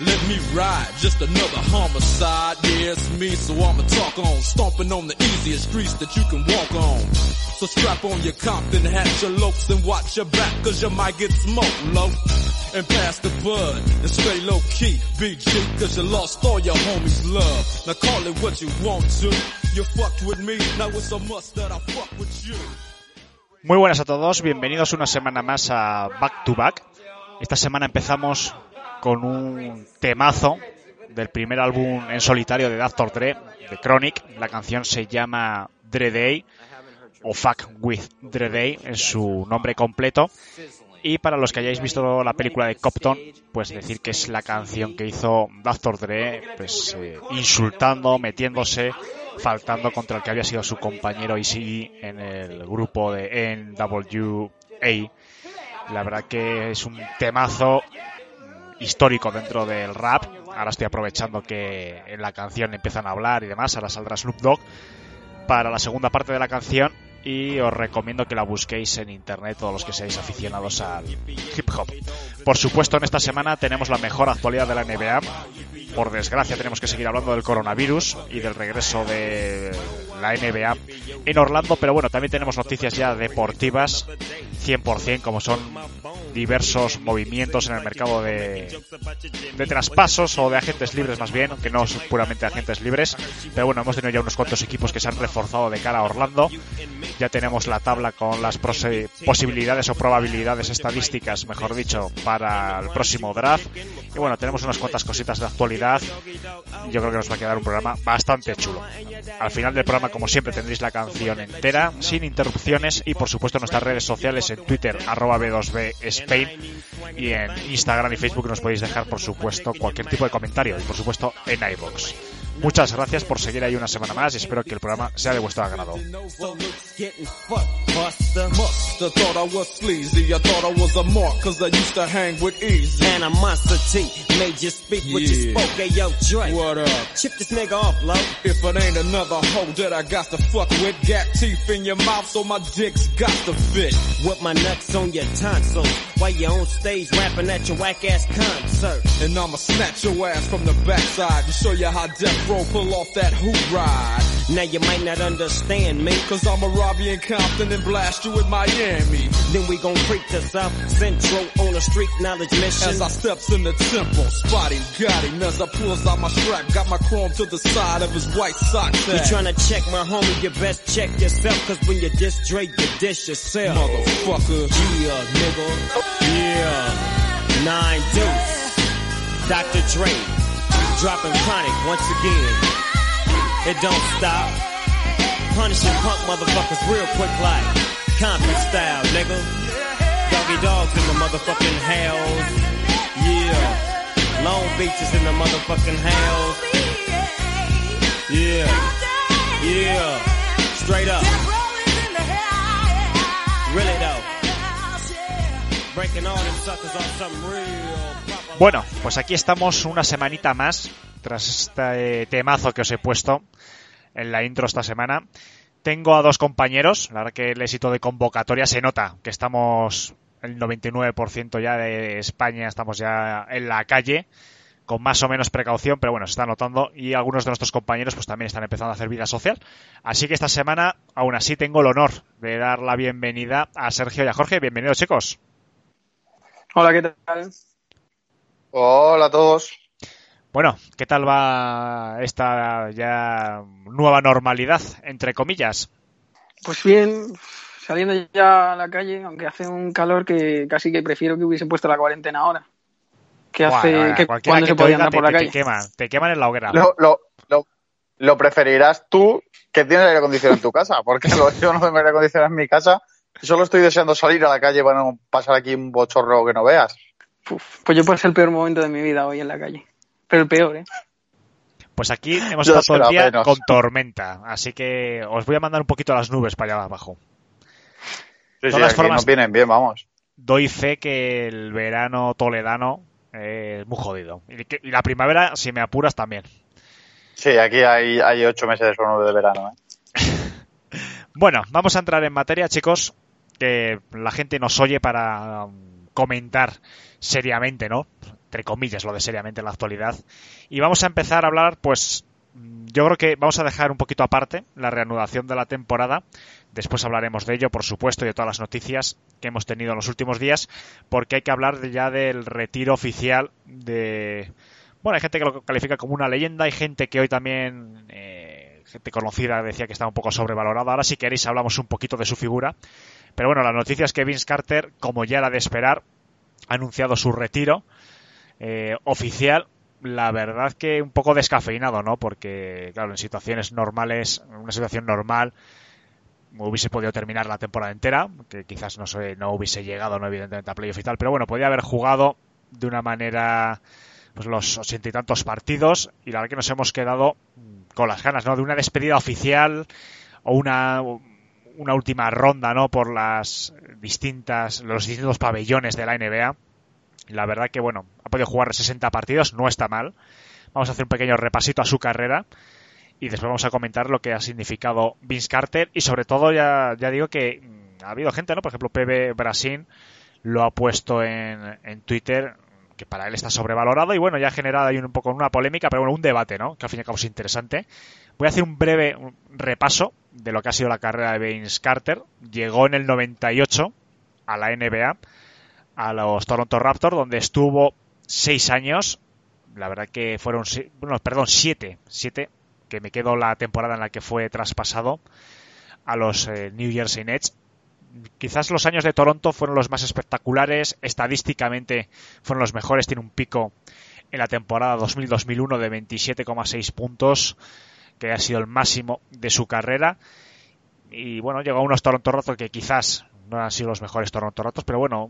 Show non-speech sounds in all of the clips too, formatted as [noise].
Let me ride, just another homicide. Yeah, it's me, so I'ma talk on. Stomping on the easiest streets that you can walk on. So strap on your Compton hat, your lopes, and watch your back, cause you might get smoked low. And pass the bud, and stay low key, BG, cause you lost all your homies' love. Now call it what you want to. You fucked with me, now it's a must that I fuck with you. Muy buenas a todos, bienvenidos una semana más a Back to Back. Esta semana empezamos con un temazo del primer álbum en solitario de Dr. Dre, de Chronic. La canción se llama Dre Day o Fuck with Dre Day en su nombre completo. Y para los que hayáis visto la película de Compton, pues decir que es la canción que hizo Dr. Dre, pues eh, insultando, metiéndose, faltando contra el que había sido su compañero Easy en el grupo de NWA. La verdad que es un temazo histórico dentro del rap. Ahora estoy aprovechando que en la canción empiezan a hablar y demás. Ahora saldrá Snoop Dogg para la segunda parte de la canción. Y os recomiendo que la busquéis en internet todos los que seáis aficionados al hip hop. Por supuesto, en esta semana tenemos la mejor actualidad de la NBA. Por desgracia, tenemos que seguir hablando del coronavirus y del regreso de la NBA en Orlando. Pero bueno, también tenemos noticias ya deportivas 100%, como son diversos movimientos en el mercado de, de traspasos o de agentes libres más bien, que no son puramente agentes libres. Pero bueno, hemos tenido ya unos cuantos equipos que se han reforzado de cara a Orlando. Ya tenemos la tabla con las posibilidades o probabilidades estadísticas, mejor dicho, para el próximo draft. Y bueno, tenemos unas cuantas cositas de actualidad. Yo creo que nos va a quedar un programa bastante chulo. Al final del programa, como siempre, tendréis la canción entera, sin interrupciones, y por supuesto nuestras redes sociales en Twitter, arroba B2B Spain, y en Instagram y Facebook nos podéis dejar, por supuesto, cualquier tipo de comentario, y por supuesto en iVoox. Muchas gracias por seguir ahí una semana más y espero que el programa sea de vuestro agrado. Yeah. roll, pull off that hoot ride. Now you might not understand me, cause I'm a Robbie in Compton and blast you in Miami. Then we gon' freak to South Central on a street knowledge mission. As I steps in the temple, spotting, got him. As I pulls out my strap, got my chrome to the side of his white sock. You tryna check my homie, you best check yourself, cause when you diss Drake, you dish yourself. Motherfucker. Yeah, nigga. Yeah. Nine deuce. Dr. Dre dropping chronic once again. It don't stop. Punishing punk motherfuckers real quick like Compton style, nigga. Doggy dogs in the motherfucking hells. Yeah. Long Beach is in the motherfucking hells. Yeah. Yeah. Straight up. Really though. Breaking all them suckers off something real. Bueno, pues aquí estamos una semanita más tras este temazo que os he puesto en la intro esta semana. Tengo a dos compañeros, la verdad que el éxito de convocatoria se nota que estamos el 99% ya de España, estamos ya en la calle con más o menos precaución, pero bueno, se está notando y algunos de nuestros compañeros pues también están empezando a hacer vida social. Así que esta semana, aún así, tengo el honor de dar la bienvenida a Sergio y a Jorge. Bienvenidos, chicos. Hola, ¿qué tal? Hola a todos. Bueno, ¿qué tal va esta ya nueva normalidad, entre comillas? Pues bien, saliendo ya a la calle, aunque hace un calor que casi que prefiero que hubiesen puesto la cuarentena ahora. Que Buah, hace vaya, que cuando se te podía andar te, por la te- te calle. queman, te queman en la hoguera. Lo, lo, lo, lo preferirás tú que tienes aire acondicionado en tu casa, porque lo, yo no tengo aire acondicionado en mi casa y solo estoy deseando salir a la calle para no pasar aquí un bochorro que no veas. Uf, pues yo pasé el peor momento de mi vida hoy en la calle. Pero el peor, ¿eh? Pues aquí hemos [laughs] estado todo el día menos. con tormenta, así que os voy a mandar un poquito a las nubes para allá abajo. Sí, sí, Todas aquí formas- nos vienen bien, vamos. Doy fe que el verano toledano eh, es muy jodido. Y, que- y la primavera, si me apuras, también. Sí, aquí hay, hay ocho meses de nueve de verano. ¿eh? [laughs] Bueno, vamos a entrar en materia, chicos, que la gente nos oye para um, comentar seriamente, ¿no? Entre comillas, lo de seriamente en la actualidad. Y vamos a empezar a hablar, pues, mm, yo creo que vamos a dejar un poquito aparte la reanudación de la temporada. Después hablaremos de ello, por supuesto, y de todas las noticias que hemos tenido en los últimos días, porque hay que hablar ya del retiro oficial de... Bueno, hay gente que lo califica como una leyenda, hay gente que hoy también, eh, gente conocida, decía que estaba un poco sobrevalorado. Ahora, si queréis, hablamos un poquito de su figura. Pero bueno, la noticia es que Vince Carter, como ya era de esperar, ha anunciado su retiro eh, oficial. La verdad que un poco descafeinado, ¿no? Porque, claro, en situaciones normales, en una situación normal, hubiese podido terminar la temporada entera, que quizás no, sé, no hubiese llegado, no evidentemente a playoff y tal, pero bueno, podía haber jugado de una manera pues los ochenta y tantos partidos y la verdad que nos hemos quedado mm, con las ganas, ¿no? De una despedida oficial o una una última ronda, ¿no? Por las distintas los distintos pabellones de la NBA. La verdad que bueno, ha podido jugar 60 partidos, no está mal. Vamos a hacer un pequeño repasito a su carrera y después vamos a comentar lo que ha significado Vince Carter y sobre todo ya, ya digo que mm, ha habido gente, ¿no? Por ejemplo, PB Brasil lo ha puesto en, en Twitter que para él está sobrevalorado y bueno, ya ha generado ahí un poco una polémica, pero bueno, un debate, ¿no? Que al fin y al cabo es interesante. Voy a hacer un breve repaso de lo que ha sido la carrera de Vince Carter. Llegó en el 98 a la NBA, a los Toronto Raptors, donde estuvo seis años. La verdad que fueron, bueno, perdón, siete, siete, que me quedo la temporada en la que fue traspasado a los eh, New Jersey Nets. Quizás los años de Toronto fueron los más espectaculares, estadísticamente fueron los mejores, tiene un pico en la temporada 2000-2001 de 27,6 puntos, que ha sido el máximo de su carrera. Y bueno, llegó a unos Toronto Raptors que quizás no han sido los mejores Toronto Raptors, pero bueno,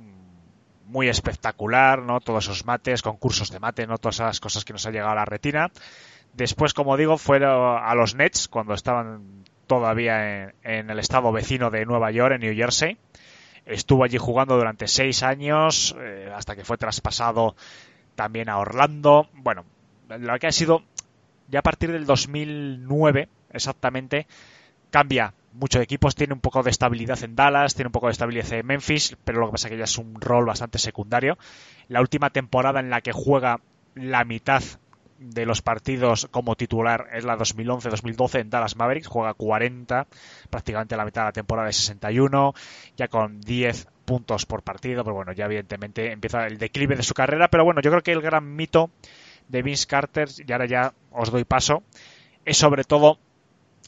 muy espectacular, ¿no? Todos esos mates, concursos de mate, ¿no? Todas esas cosas que nos han llegado a la retina. Después, como digo, fue a los Nets cuando estaban todavía en, en el estado vecino de Nueva York, en New Jersey. Estuvo allí jugando durante seis años, eh, hasta que fue traspasado también a Orlando. Bueno, lo que ha sido ya a partir del 2009 exactamente cambia mucho de equipos, tiene un poco de estabilidad en Dallas, tiene un poco de estabilidad en Memphis, pero lo que pasa es que ya es un rol bastante secundario. La última temporada en la que juega la mitad de los partidos como titular es la 2011-2012 en Dallas Mavericks, juega 40, prácticamente la mitad de la temporada de 61, ya con 10 puntos por partido, pero bueno, ya evidentemente empieza el declive de su carrera, pero bueno, yo creo que el gran mito de Vince Carter, y ahora ya os doy paso, es sobre todo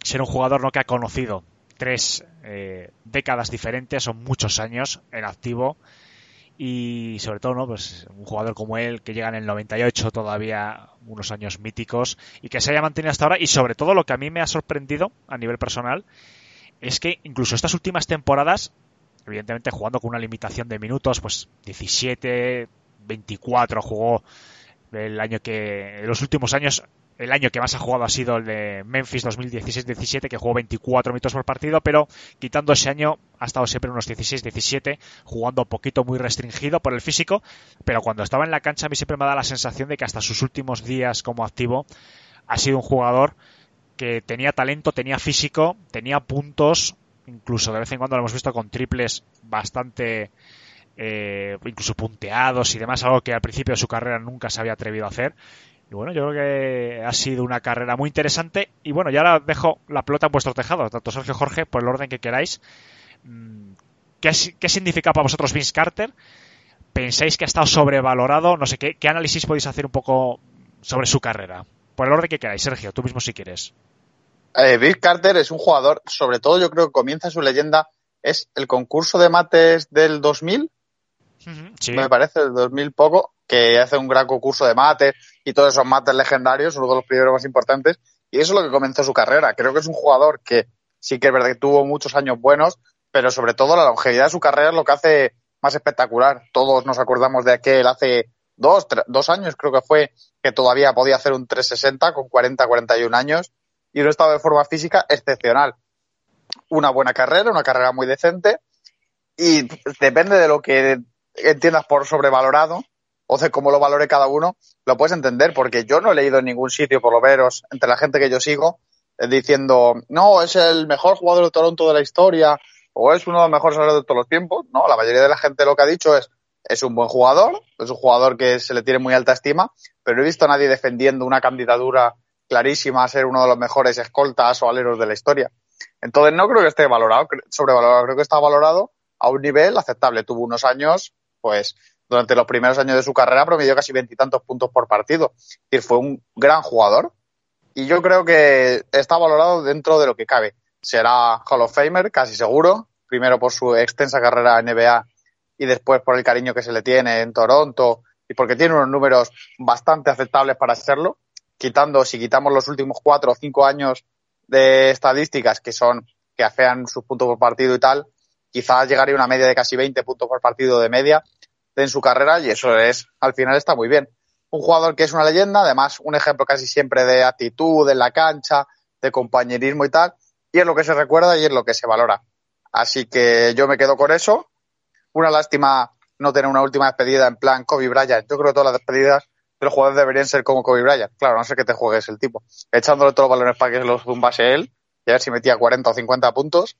ser un jugador ¿no? que ha conocido tres eh, décadas diferentes, son muchos años en activo y sobre todo, ¿no? Pues un jugador como él que llega en el 98 todavía unos años míticos y que se haya mantenido hasta ahora y sobre todo lo que a mí me ha sorprendido a nivel personal es que incluso estas últimas temporadas, evidentemente jugando con una limitación de minutos, pues 17, 24 jugó el año que los últimos años el año que más ha jugado ha sido el de Memphis 2016-17, que jugó 24 minutos por partido, pero quitando ese año ha estado siempre unos 16-17, jugando un poquito muy restringido por el físico, pero cuando estaba en la cancha a mí siempre me da la sensación de que hasta sus últimos días como activo ha sido un jugador que tenía talento, tenía físico, tenía puntos, incluso de vez en cuando lo hemos visto con triples bastante eh, incluso punteados y demás, algo que al principio de su carrera nunca se había atrevido a hacer. Y bueno, yo creo que ha sido una carrera muy interesante. Y bueno, ya ahora dejo la pelota en vuestro tejado, tanto Sergio Jorge, por el orden que queráis. Mm, ¿Qué, qué significa para vosotros Vince Carter? ¿Pensáis que ha estado sobrevalorado? No sé, ¿qué, ¿qué análisis podéis hacer un poco sobre su carrera? Por el orden que queráis, Sergio, tú mismo si quieres. Eh, Vince Carter es un jugador, sobre todo yo creo que comienza su leyenda, es el concurso de mates del 2000, Me parece, del 2000 poco, que hace un gran concurso de mates y todos esos mates legendarios, uno de los primeros más importantes, y eso es lo que comenzó su carrera. Creo que es un jugador que sí que es verdad que tuvo muchos años buenos, pero sobre todo la longevidad de su carrera es lo que hace más espectacular. Todos nos acordamos de aquel hace dos, tre- dos años, creo que fue, que todavía podía hacer un 360 con 40, 41 años y un estado de forma física excepcional. Una buena carrera, una carrera muy decente y depende de lo que entiendas por sobrevalorado o de cómo lo valore cada uno, lo puedes entender, porque yo no he leído en ningún sitio, por lo menos, entre la gente que yo sigo, eh, diciendo, no, es el mejor jugador de Toronto de la historia, o es uno de los mejores jugadores de todos los tiempos. No, la mayoría de la gente lo que ha dicho es, es un buen jugador, es un jugador que se le tiene muy alta estima, pero no he visto a nadie defendiendo una candidatura clarísima a ser uno de los mejores escoltas o aleros de la historia. Entonces no creo que esté valorado, sobrevalorado, creo que está valorado a un nivel aceptable. Tuvo unos años, pues, durante los primeros años de su carrera promedió casi veintitantos puntos por partido. Es decir, fue un gran jugador y yo creo que está valorado dentro de lo que cabe. Será Hall of Famer, casi seguro, primero por su extensa carrera en NBA y después por el cariño que se le tiene en Toronto y porque tiene unos números bastante aceptables para serlo, quitando, si quitamos los últimos cuatro o cinco años de estadísticas que son, que afean sus puntos por partido y tal, quizás llegaría a una media de casi 20 puntos por partido de media en su carrera y eso es, al final está muy bien. Un jugador que es una leyenda, además un ejemplo casi siempre de actitud en la cancha, de compañerismo y tal, y es lo que se recuerda y es lo que se valora. Así que yo me quedo con eso. Una lástima no tener una última despedida en plan Kobe Bryant. Yo creo que todas las despedidas de los jugadores deberían ser como Kobe Bryant. Claro, no sé que te juegues el tipo. Echándole todos los balones para que los zumbase él y a ver si metía 40 o 50 puntos.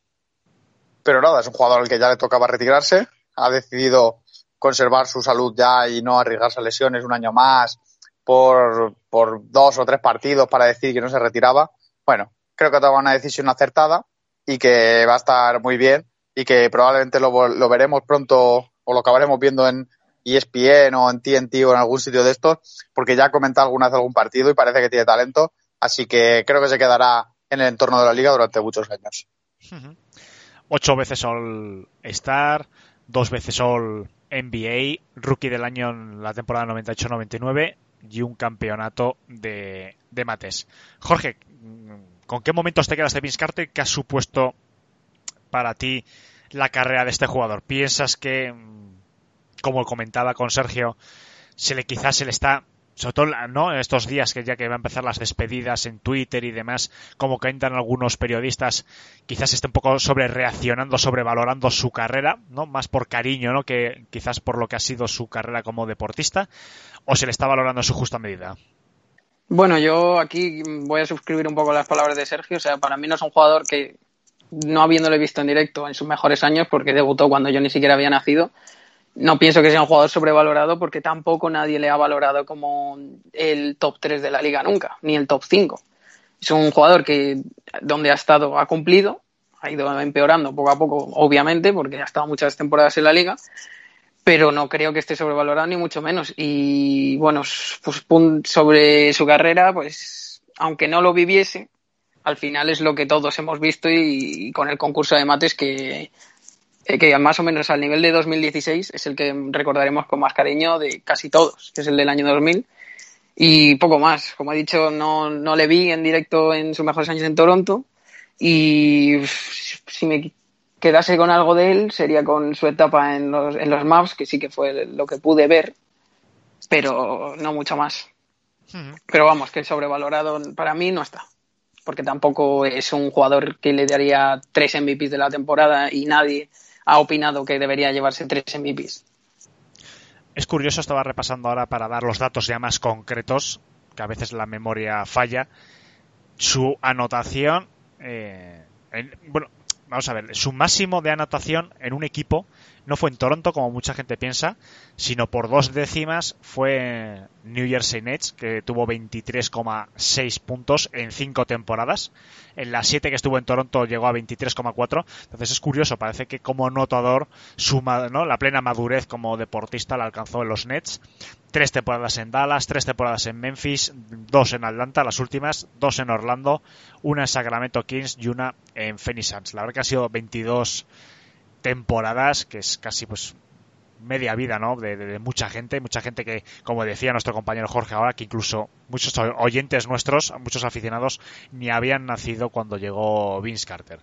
Pero nada, es un jugador al que ya le tocaba retirarse. Ha decidido conservar su salud ya y no arriesgarse a lesiones un año más por, por dos o tres partidos para decir que no se retiraba. Bueno, creo que ha tomado una decisión acertada y que va a estar muy bien y que probablemente lo, lo veremos pronto o lo acabaremos viendo en ESPN o en TNT o en algún sitio de estos, porque ya ha comentado alguna vez algún partido y parece que tiene talento, así que creo que se quedará en el entorno de la liga durante muchos años. Ocho veces All Star, dos veces All NBA, rookie del año en la temporada 98-99 y un campeonato de, de mates. Jorge, ¿con qué momentos te quedas de Vince Carter? ¿Qué ha supuesto para ti la carrera de este jugador? ¿Piensas que, como comentaba con Sergio, se le quizás se le está sobre todo ¿no? en estos días que ya que va a empezar las despedidas en Twitter y demás, como que entran algunos periodistas, quizás esté un poco sobre reaccionando, sobrevalorando su carrera, ¿no? Más por cariño, ¿no? Que quizás por lo que ha sido su carrera como deportista, o se le está valorando en su justa medida. Bueno, yo aquí voy a suscribir un poco las palabras de Sergio. O sea, para mí no es un jugador que, no habiéndole visto en directo en sus mejores años, porque debutó cuando yo ni siquiera había nacido, no pienso que sea un jugador sobrevalorado porque tampoco nadie le ha valorado como el top 3 de la liga nunca, ni el top 5. Es un jugador que donde ha estado ha cumplido, ha ido empeorando poco a poco, obviamente, porque ha estado muchas temporadas en la liga, pero no creo que esté sobrevalorado ni mucho menos. Y bueno, pues sobre su carrera, pues aunque no lo viviese, al final es lo que todos hemos visto y, y con el concurso de mates que que más o menos al nivel de 2016 es el que recordaremos con más cariño de casi todos, que es el del año 2000. Y poco más. Como he dicho, no, no le vi en directo en sus mejores años en Toronto. Y si me quedase con algo de él, sería con su etapa en los, en los Mavs, que sí que fue lo que pude ver, pero no mucho más. Pero vamos, que sobrevalorado para mí no está. Porque tampoco es un jugador que le daría tres MVPs de la temporada y nadie ha opinado que debería llevarse tres MVPs. Es curioso, estaba repasando ahora para dar los datos ya más concretos, que a veces la memoria falla. Su anotación, eh, en, bueno, vamos a ver, su máximo de anotación en un equipo no fue en Toronto, como mucha gente piensa, sino por dos décimas fue New Jersey Nets, que tuvo 23,6 puntos en cinco temporadas. En las siete que estuvo en Toronto llegó a 23,4. Entonces es curioso, parece que como notador, suma, la plena madurez como deportista la alcanzó en los Nets. Tres temporadas en Dallas, tres temporadas en Memphis, dos en Atlanta, las últimas, dos en Orlando, una en Sacramento Kings y una en Phoenix Suns. La verdad que ha sido 22 temporadas, que es casi pues media vida, ¿no? De, mucha gente, mucha gente que, como decía nuestro compañero Jorge ahora, que incluso muchos oyentes nuestros, muchos aficionados, ni habían nacido cuando llegó Vince Carter.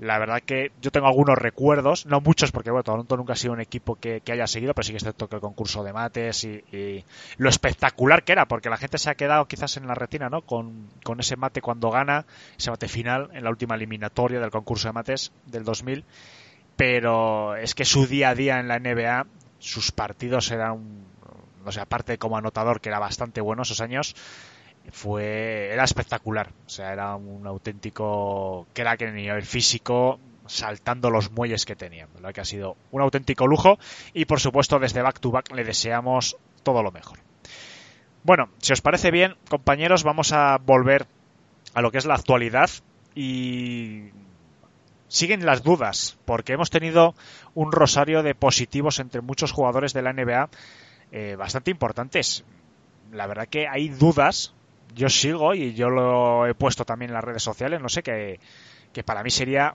La verdad que yo tengo algunos recuerdos, no muchos porque bueno, Toronto nunca ha sido un equipo que, haya seguido, pero sí que es cierto que el concurso de mates y, lo espectacular que era, porque la gente se ha quedado quizás en la retina, ¿no? Con, con ese mate cuando gana, ese mate final en la última eliminatoria del concurso de mates del 2000 pero es que su día a día en la NBA, sus partidos eran, no sé, aparte como anotador, que era bastante bueno esos años, fue, era espectacular. O sea, era un auténtico crack en el nivel físico, saltando los muelles que tenía. Lo que ha sido un auténtico lujo y por supuesto desde Back to Back le deseamos todo lo mejor. Bueno, si os parece bien, compañeros, vamos a volver a lo que es la actualidad y siguen las dudas, porque hemos tenido un rosario de positivos entre muchos jugadores de la NBA eh, bastante importantes. La verdad que hay dudas, yo sigo y yo lo he puesto también en las redes sociales, no sé, que, que para mí sería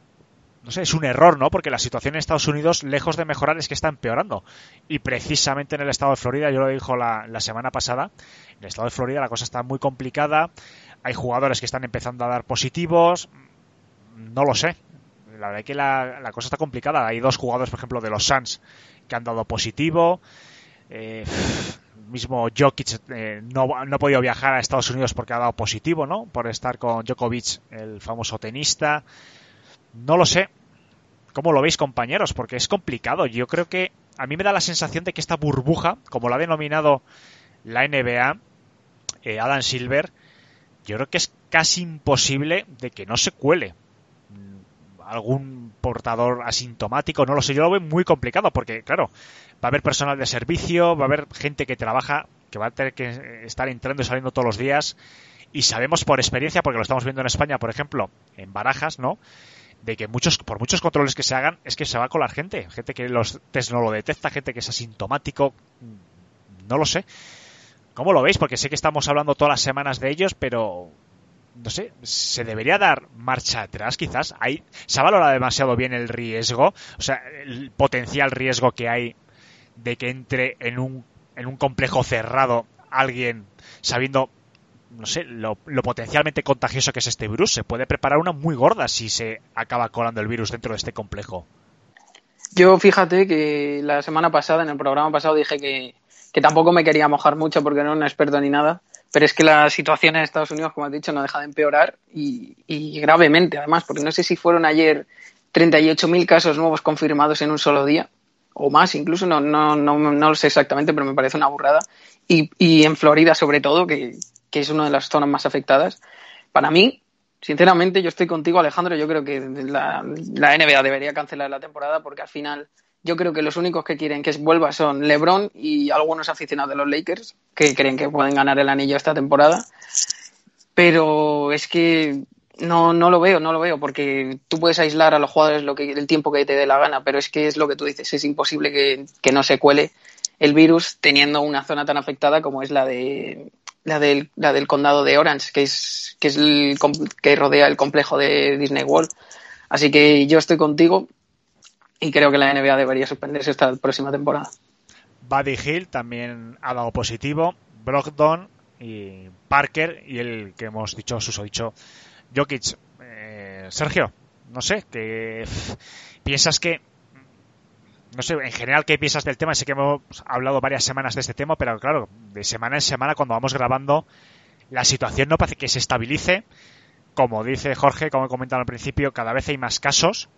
no sé, es un error, ¿no? Porque la situación en Estados Unidos, lejos de mejorar, es que está empeorando. Y precisamente en el estado de Florida, yo lo dijo la, la, semana pasada, en el estado de Florida la cosa está muy complicada, hay jugadores que están empezando a dar positivos, no lo sé la verdad es que la, cosa está complicada. Hay dos jugadores, por ejemplo, de los Suns que han dado positivo. Eh, mismo Jokic eh, no, no, ha podido viajar a Estados Unidos porque ha dado positivo, ¿no? Por estar con Djokovic, el famoso tenista. No lo sé. ¿Cómo lo veis, compañeros? Porque es complicado. Yo creo que a mí me da la sensación de que esta burbuja, como la ha denominado la NBA, eh, Adam Silver, yo creo que es casi imposible de que no se cuele algún portador asintomático, no lo sé, yo lo veo muy complicado porque, claro, va a haber personal de servicio, va a haber gente que trabaja, que va a tener que estar entrando y saliendo todos los días y sabemos por experiencia, porque lo estamos viendo en España, por ejemplo, en Barajas, ¿no? De que muchos, por muchos controles que se hagan, es que se va a colar gente, gente que los test no lo detecta, gente que es asintomático, no lo sé. ¿Cómo lo veis? Porque sé que estamos hablando todas las semanas de ellos, pero no sé, se debería dar marcha atrás quizás. Hay, se ha valorado demasiado bien el riesgo, o sea, el potencial riesgo que hay de que entre en un, en un complejo cerrado alguien sabiendo, no sé, lo, lo potencialmente contagioso que es este virus. Se puede preparar una muy gorda si se acaba colando el virus dentro de este complejo. Yo fíjate que la semana pasada, en el programa pasado, dije que, que tampoco me quería mojar mucho porque no era un experto ni nada pero es que la situación en Estados Unidos, como has dicho, no deja de empeorar y, gravemente, además, porque no sé si fueron ayer 38.000 casos nuevos confirmados en un solo día, o más incluso, no, no, no, no lo sé exactamente, pero me parece una burrada. Y, y en Florida, sobre todo, que, que, es una de las zonas más afectadas, para mí, sinceramente, yo estoy contigo, Alejandro, yo creo que la, la NBA debería cancelar la temporada porque al final yo creo que los únicos que quieren que vuelva son LeBron y algunos aficionados de los Lakers que creen que pueden ganar el anillo esta temporada. Pero es que no, no lo veo, no lo veo, porque tú puedes aislar a los jugadores lo que, el tiempo que te dé la gana, pero es que es lo que tú dices, es imposible que, que no se cuele el virus teniendo una zona tan afectada como es la de la del, la del condado de Orange, que es, que es que rodea el complejo de Disney World. Así que yo estoy contigo, y creo que la NBA debería suspenderse esta próxima temporada. Buddy Hill también ha dado positivo, Brogdon y Parker y el que hemos dicho, Suso dicho, Jokic. Eh, Sergio, no sé, que piensas que no sé, en general, ¿qué piensas del tema? Sé que hemos hablado varias semanas de este tema, pero claro, de semana en semana, cuando vamos grabando, la situación no parece que se estabilice. Como dice Jorge, como he comentado al principio, cada vez hay más casos.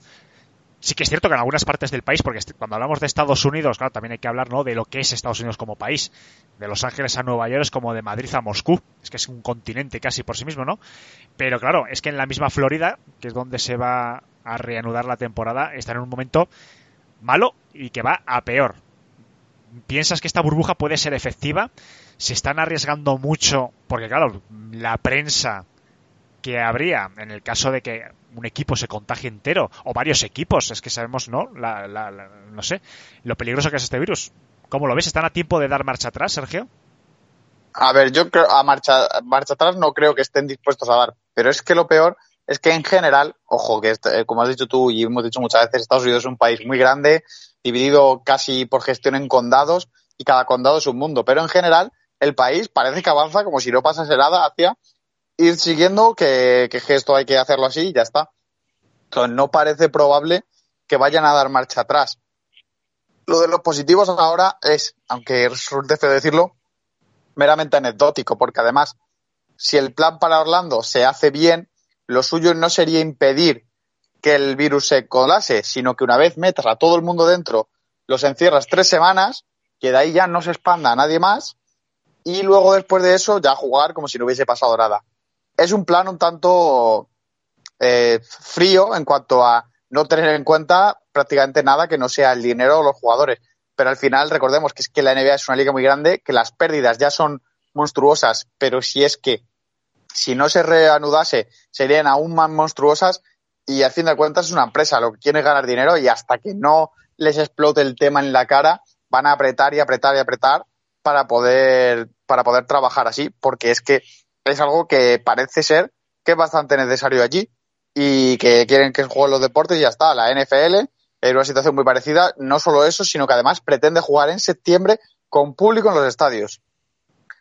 Sí que es cierto que en algunas partes del país, porque cuando hablamos de Estados Unidos, claro, también hay que hablar ¿no? de lo que es Estados Unidos como país. De Los Ángeles a Nueva York es como de Madrid a Moscú. Es que es un continente casi por sí mismo, ¿no? Pero claro, es que en la misma Florida, que es donde se va a reanudar la temporada, está en un momento malo y que va a peor. ¿Piensas que esta burbuja puede ser efectiva? Se están arriesgando mucho, porque claro, la prensa que habría en el caso de que un equipo se contagie entero o varios equipos, es que sabemos, ¿no? La, no sé, lo peligroso que es este virus. ¿Cómo lo ves? ¿Están a tiempo de dar marcha atrás, Sergio? A ver, yo creo a marcha, marcha atrás no creo que estén dispuestos a dar, pero es que lo peor es que en general, ojo, que este, como has dicho tú y hemos dicho muchas veces, Estados Unidos es un país muy grande, dividido casi por gestión en condados y cada condado es un mundo, pero en general el país parece que avanza como si no pasase nada hacia ir siguiendo que, que esto hay que hacerlo así y ya está. Entonces no parece probable que vayan a dar marcha atrás. Lo de los positivos ahora es, aunque resulte feo decirlo, meramente anecdótico, porque además, si el plan para Orlando se hace bien, lo suyo no sería impedir que el virus se colase, sino que una vez metas a todo el mundo dentro, los encierras tres semanas, que de ahí ya no se expanda a nadie más, y luego después de eso ya jugar como si no hubiese pasado nada. Es un plan un tanto eh, frío en cuanto a no tener en cuenta prácticamente nada que no sea el dinero o los jugadores. Pero al final recordemos que es que la NBA es una liga muy grande, que las pérdidas ya son monstruosas, pero si es que si no se reanudase, serían aún más monstruosas y al fin de cuentas es una empresa, lo que quiere es ganar dinero y hasta que no les explote el tema en la cara, van a apretar y apretar y apretar para poder, para poder trabajar así, porque es que es algo que parece ser que es bastante necesario allí y que quieren que jueguen los deportes y ya está. La NFL es una situación muy parecida, no solo eso, sino que además pretende jugar en septiembre con público en los estadios.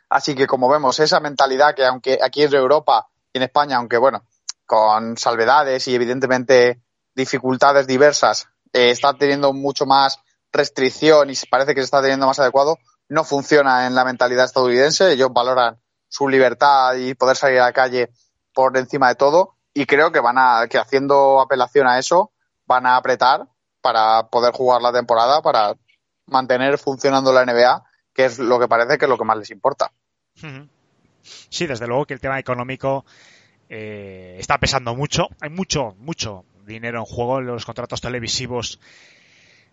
Así que como vemos, esa mentalidad que aunque aquí es Europa y en España, aunque bueno, con salvedades y evidentemente dificultades diversas, eh, está teniendo mucho más restricción y parece que se está teniendo más adecuado, no funciona en la mentalidad estadounidense. Ellos valoran su libertad y poder salir a la calle por encima de todo y creo que van a, que haciendo apelación a eso, van a apretar para poder jugar la temporada, para mantener funcionando la NBA, que es lo que parece que es lo que más les importa. Sí, desde luego que el tema económico eh, está pesando mucho. Hay mucho, mucho dinero en juego en los contratos televisivos.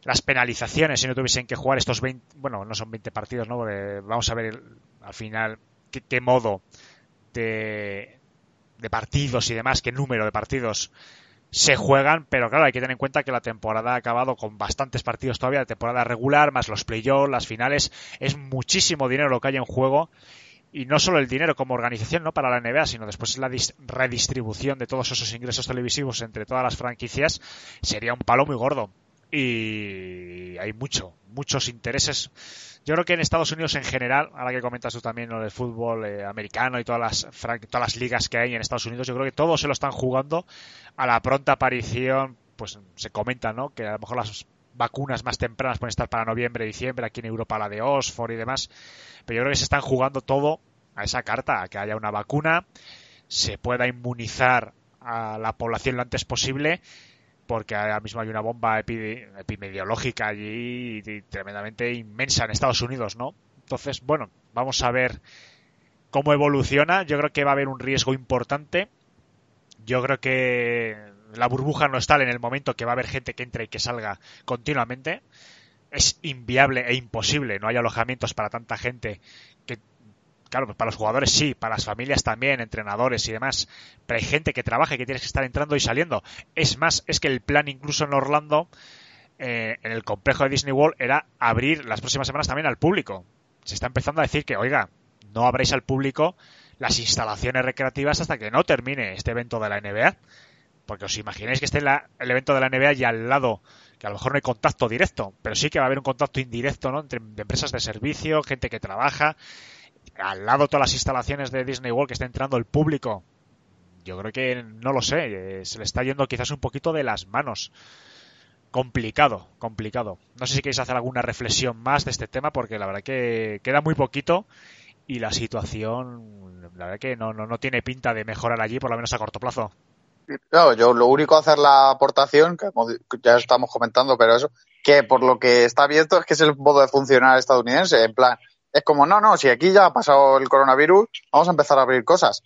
Las penalizaciones, si no tuviesen que jugar estos 20, bueno, no son 20 partidos, ¿no? vamos a ver al final qué, modo de, de partidos y demás, qué número de partidos se juegan, pero claro, hay que tener en cuenta que la temporada ha acabado con bastantes partidos todavía de temporada regular, más los playoffs, las finales, es muchísimo dinero lo que hay en juego y no solo el dinero como organización no para la NBA, sino después la redistribución de todos esos ingresos televisivos entre todas las franquicias sería un palo muy gordo. Y hay mucho, muchos intereses. Yo creo que en Estados Unidos en general, ahora que comentas tú también lo del fútbol eh, americano y todas las, todas las ligas que hay en Estados Unidos, yo creo que todos se lo están jugando a la pronta aparición, pues se comenta, ¿no? Que a lo mejor las vacunas más tempranas pueden estar para noviembre, diciembre, aquí en Europa la de Oxford y demás. Pero yo creo que se están jugando todo a esa carta, a que haya una vacuna, se pueda inmunizar a la población lo antes posible, porque ahora mismo hay una bomba epidemiológica allí tremendamente inmensa en Estados Unidos, ¿no? Entonces, bueno, vamos a ver cómo evoluciona. Yo creo que va a haber un riesgo importante. Yo creo que la burbuja no está en el momento que va a haber gente que entre y que salga continuamente. Es inviable e imposible, no hay alojamientos para tanta gente claro, pues para los jugadores sí, para las familias también, entrenadores y demás, pero hay gente que trabaja y que tienes que estar entrando y saliendo. Es más, es que el plan incluso en Orlando, eh, en el complejo de Disney World, era abrir las próximas semanas también al público. Se está empezando a decir que, oiga, no abréis al público las instalaciones recreativas hasta que no termine este evento de la NBA. Porque os imagináis que esté el evento de la NBA y al lado que a lo mejor no hay contacto directo, pero sí que va a haber un contacto indirecto, ¿no? Entre empresas de servicio, gente que trabaja, al lado todas las instalaciones de Disney World que está entrando el público. Yo creo que, no lo sé, eh, se le está yendo quizás un poquito de las manos. Complicado, complicado. No sé si queréis hacer alguna reflexión más de este tema, porque la verdad que queda muy poquito y la situación, la verdad que no, no, no tiene pinta de mejorar allí, por lo menos a corto plazo. Claro, yo lo único hacer la aportación, que ya estamos comentando, pero eso, que por lo que está abierto es que es el modo de funcionar estadounidense. En plan, es como, no, no, si aquí ya ha pasado el coronavirus, vamos a empezar a abrir cosas.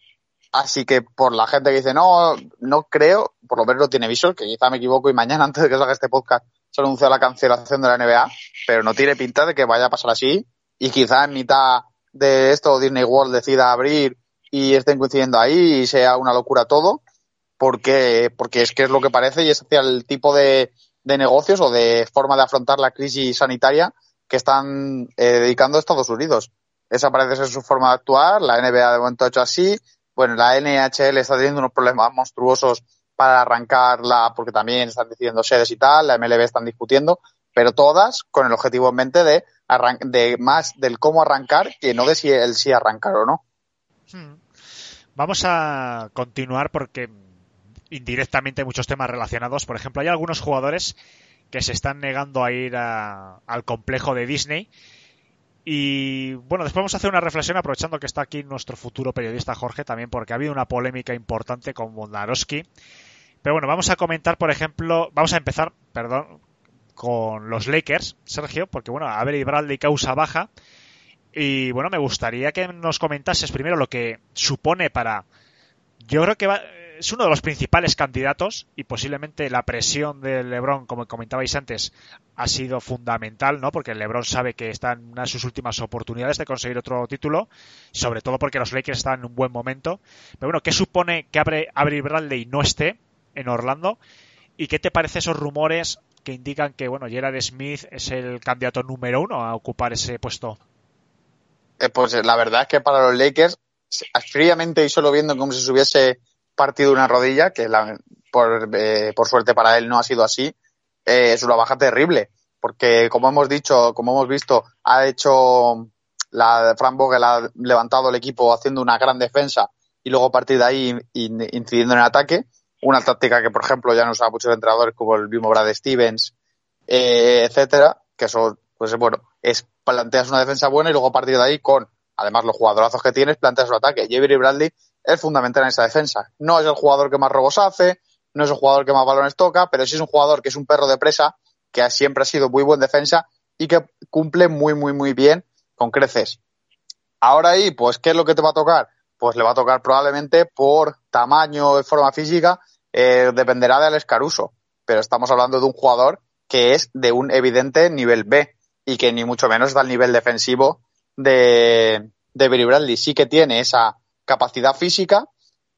Así que por la gente que dice, no, no creo, por lo menos lo tiene Visual, que quizá me equivoco y mañana [laughs] antes de que salga este podcast se anuncia la cancelación de la NBA, pero no tiene pinta de que vaya a pasar así y quizá en mitad de esto Disney World decida abrir y estén coincidiendo ahí y sea una locura todo, porque, porque es que es lo que parece y es hacia el tipo de, de negocios o de forma de afrontar la crisis sanitaria que están eh, dedicando Estados Unidos. Esa parece ser su forma de actuar, la NBA de momento ha hecho así, bueno, la NHL está teniendo unos problemas monstruosos para arrancarla, porque también están decidiendo sedes y tal, la MLB están discutiendo, pero todas con el objetivo en mente de, de más del cómo arrancar que no de si el sí arrancar o no. Hmm. Vamos a continuar porque indirectamente hay muchos temas relacionados. Por ejemplo, hay algunos jugadores que se están negando a ir al complejo de Disney. Y bueno, después vamos a hacer una reflexión aprovechando que está aquí nuestro futuro periodista Jorge también, porque ha habido una polémica importante con Bondarowski. Pero bueno, vamos a comentar, por ejemplo, vamos a empezar, perdón, con los Lakers, Sergio, porque bueno, Avery Bradley causa baja. Y bueno, me gustaría que nos comentases primero lo que supone para. Yo creo que es uno de los principales candidatos y posiblemente la presión de LeBron, como comentabais antes, ha sido fundamental, ¿no? Porque LeBron sabe que está en una de sus últimas oportunidades de conseguir otro título, sobre todo porque los Lakers están en un buen momento. Pero bueno, ¿qué supone que Avery Bradley no esté en Orlando? ¿Y qué te parece esos rumores que indican que bueno Gerard Smith es el candidato número uno a ocupar ese puesto. Eh, pues la verdad es que para los Lakers, fríamente y solo viendo cómo si se hubiese partido una rodilla, que la, por, eh, por, suerte para él no ha sido así, eh, es una baja terrible. Porque como hemos dicho, como hemos visto, ha hecho la Frank Vogel ha levantado el equipo haciendo una gran defensa y luego a partir de ahí incidiendo en el ataque una táctica que, por ejemplo, ya no usan muchos entrenadores como el mismo Brad Stevens, eh, etcétera, que eso, pues bueno, es planteas una defensa buena y luego a partir de ahí con, además, los jugadorazos que tienes, planteas un ataque. Avery Bradley es fundamental en esa defensa. No es el jugador que más robos hace, no es el jugador que más balones toca, pero sí es un jugador que es un perro de presa, que siempre ha sido muy buen defensa y que cumple muy, muy, muy bien con creces. Ahora ahí, pues, ¿qué es lo que te va a tocar? Pues le va a tocar probablemente por tamaño y forma física eh, dependerá de Alex Caruso, pero estamos hablando de un jugador que es de un evidente nivel B y que ni mucho menos da el nivel defensivo de, de Billy Bradley. Sí que tiene esa capacidad física,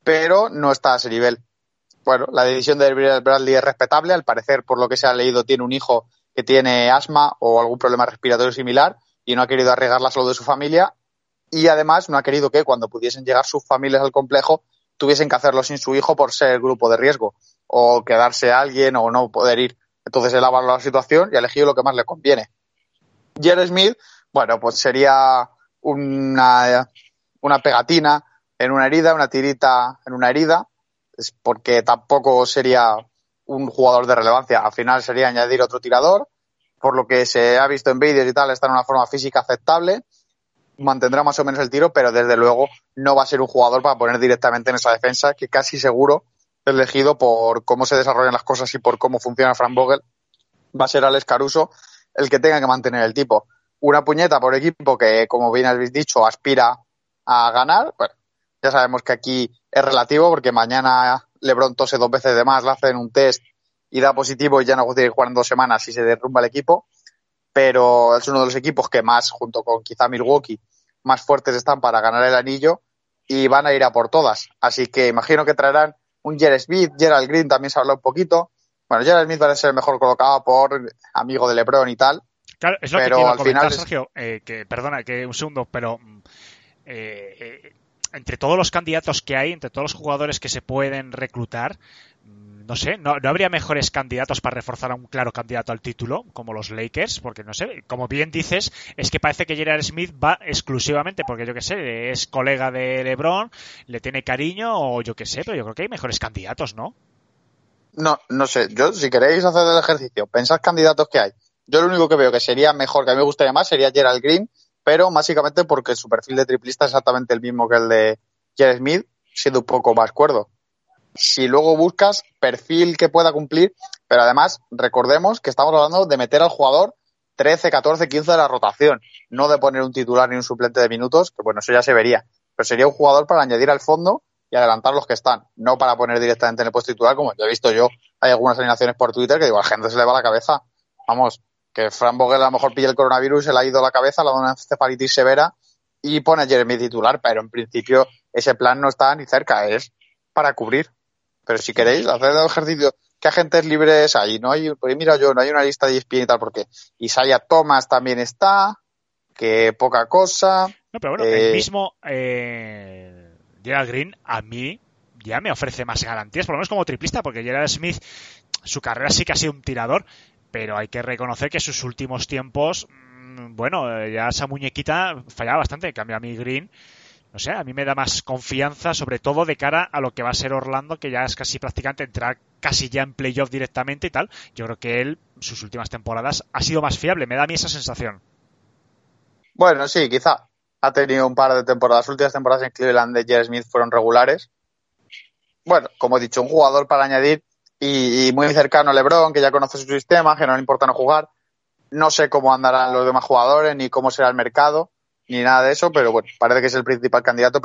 pero no está a ese nivel. Bueno, la decisión de Bradley es respetable. Al parecer, por lo que se ha leído, tiene un hijo que tiene asma o algún problema respiratorio similar y no ha querido arriesgar la salud de su familia. Y además no ha querido que cuando pudiesen llegar sus familias al complejo tuviesen que hacerlo sin su hijo por ser grupo de riesgo o quedarse alguien o no poder ir. Entonces él ha la situación y ha elegido lo que más le conviene. Jerry Smith, bueno, pues sería una, una pegatina en una herida, una tirita en una herida, porque tampoco sería un jugador de relevancia. Al final sería añadir otro tirador, por lo que se ha visto en vídeos y tal, está en una forma física aceptable mantendrá más o menos el tiro, pero desde luego no va a ser un jugador para poner directamente en esa defensa, que casi seguro elegido por cómo se desarrollan las cosas y por cómo funciona Frank Vogel, va a ser Alex Caruso el que tenga que mantener el tipo. Una puñeta por equipo que, como bien habéis dicho, aspira a ganar. Bueno, ya sabemos que aquí es relativo porque mañana LeBron tose dos veces de más, le hacen un test y da positivo y ya no que jugar en dos semanas y se derrumba el equipo pero es uno de los equipos que más, junto con quizá Milwaukee, más fuertes están para ganar el anillo y van a ir a por todas. Así que imagino que traerán un Jared Smith, Gerald Green también se habla un poquito. Bueno, Gerald Smith va a ser el mejor colocado por amigo de LeBron y tal. Claro, es lo pero que te al final Sergio, eh, que perdona, que un segundo, pero eh, eh, entre todos los candidatos que hay, entre todos los jugadores que se pueden reclutar, no sé, no, no, habría mejores candidatos para reforzar a un claro candidato al título, como los Lakers, porque no sé, como bien dices, es que parece que Gerard Smith va exclusivamente, porque yo que sé, es colega de LeBron, le tiene cariño, o yo que sé, pero yo creo que hay mejores candidatos, ¿no? No, no sé, yo si queréis hacer el ejercicio, pensad candidatos que hay. Yo lo único que veo que sería mejor, que a mí me gustaría más, sería Gerald Green, pero básicamente porque su perfil de triplista es exactamente el mismo que el de Jared Smith, siendo un poco más cuerdo. Si luego buscas perfil que pueda cumplir, pero además recordemos que estamos hablando de meter al jugador 13, 14, 15 de la rotación, no de poner un titular ni un suplente de minutos, que bueno, eso ya se vería, pero sería un jugador para añadir al fondo y adelantar los que están, no para poner directamente en el puesto titular, como ya he visto yo, hay algunas alineaciones por Twitter que digo, a la gente se le va la cabeza. Vamos, que Fran Vogel a lo mejor pilla el coronavirus, se le ha ido la cabeza, le da una encefalitis severa y pone a Jeremy titular, pero en principio ese plan no está ni cerca, es para cubrir. Pero si queréis hacer el ejercicio, ¿qué agentes libres hay? No hay, pues mira yo, no hay una lista de ESPN y tal, porque Isaiah Thomas también está, que poca cosa. No, pero bueno, eh, el mismo eh, Gerald Green a mí ya me ofrece más garantías, por lo menos como triplista, porque Gerald Smith, su carrera sí que ha sido un tirador, pero hay que reconocer que sus últimos tiempos, mm, bueno, ya esa muñequita fallaba bastante. En cambio, a mí Green, no sé, a mí me da más confianza, sobre todo de cara a lo que va a ser Orlando, que ya es casi prácticamente entrar casi ya en playoff directamente y tal. Yo creo que él, sus últimas temporadas, ha sido más fiable. Me da a mí esa sensación. Bueno, sí, quizá. Ha tenido un par de temporadas. Las últimas temporadas en Cleveland de Jerry Smith fueron regulares. Bueno, como he dicho, un jugador para añadir y, muy cercano a LeBron, que ya conoce su sistema, que no le importa no jugar. No sé cómo andarán los demás jugadores, ni cómo será el mercado, ni nada de eso, pero bueno, parece que es el principal candidato,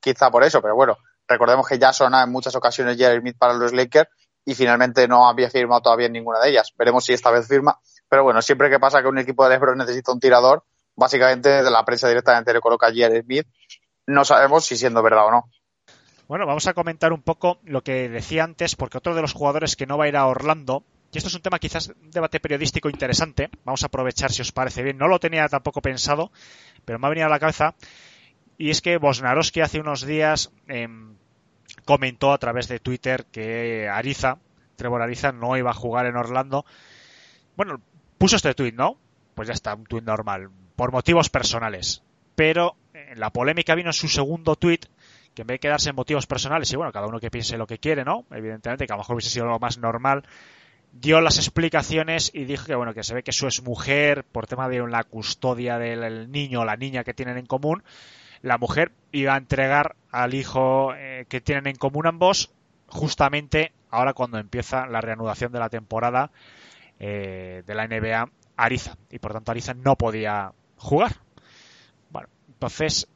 quizá por eso, pero bueno, recordemos que ya sonaba en muchas ocasiones Jerry Smith para los Lakers y finalmente no había firmado todavía ninguna de ellas. Veremos si esta vez firma, pero bueno, siempre que pasa que un equipo de LeBron necesita un tirador, básicamente la prensa directamente le coloca a Jerry Smith. No sabemos si siendo verdad o no. Bueno, vamos a comentar un poco lo que decía antes, porque otro de los jugadores que no va a ir a Orlando, y esto es un tema quizás un debate periodístico interesante, vamos a aprovechar si os parece bien, no lo tenía tampoco pensado, pero me ha venido a la cabeza, y es que Bosnarowski hace unos días eh, comentó a través de Twitter que Ariza, Trevor Ariza, no iba a jugar en Orlando. Bueno, puso este tuit, ¿no? Pues ya está, un tuit normal, por motivos personales. Pero eh, la polémica vino en su segundo tuit, que en vez de quedarse en motivos personales, y bueno, cada uno que piense lo que quiere, ¿no? Evidentemente, que a lo mejor hubiese sido lo más normal, dio las explicaciones y dijo que bueno, que se ve que su mujer por tema de la custodia del niño o la niña que tienen en común, la mujer iba a entregar al hijo eh, que tienen en común ambos justamente ahora cuando empieza la reanudación de la temporada eh, de la NBA Ariza y por tanto Ariza no podía jugar. Bueno, entonces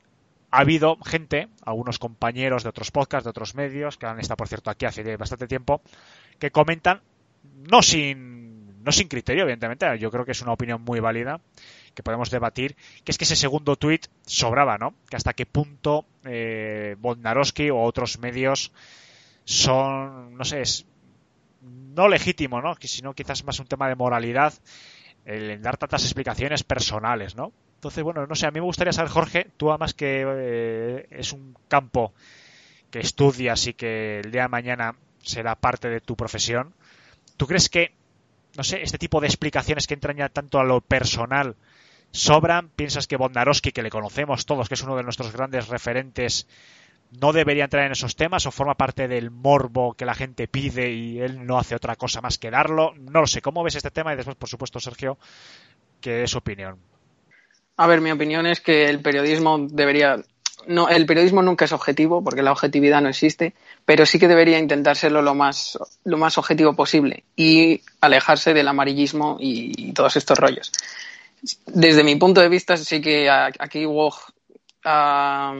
ha habido gente, algunos compañeros de otros podcasts, de otros medios, que han estado, por cierto, aquí hace bastante tiempo, que comentan, no sin, no sin criterio, evidentemente, yo creo que es una opinión muy válida, que podemos debatir, que es que ese segundo tuit sobraba, ¿no? Que hasta qué punto eh, o otros medios son, no sé, es no legítimo, ¿no? Sino quizás más un tema de moralidad, el dar tantas explicaciones personales, ¿no? Entonces, bueno, no sé, a mí me gustaría saber, Jorge, tú además que eh, es un campo que estudias y que el día de mañana será parte de tu profesión, ¿tú crees que, no sé, este tipo de explicaciones que entran ya tanto a lo personal sobran? ¿Piensas que Bondarowski, que le conocemos todos, que es uno de nuestros grandes referentes, no debería entrar en esos temas o forma parte del morbo que la gente pide y él no hace otra cosa más que darlo? No lo sé, ¿cómo ves este tema? Y después, por supuesto, Sergio, que es su opinión. A ver, mi opinión es que el periodismo debería. No, el periodismo nunca es objetivo, porque la objetividad no existe, pero sí que debería intentárselo lo más, lo más objetivo posible y alejarse del amarillismo y, todos estos rollos. Desde mi punto de vista, sí que aquí Wog ha,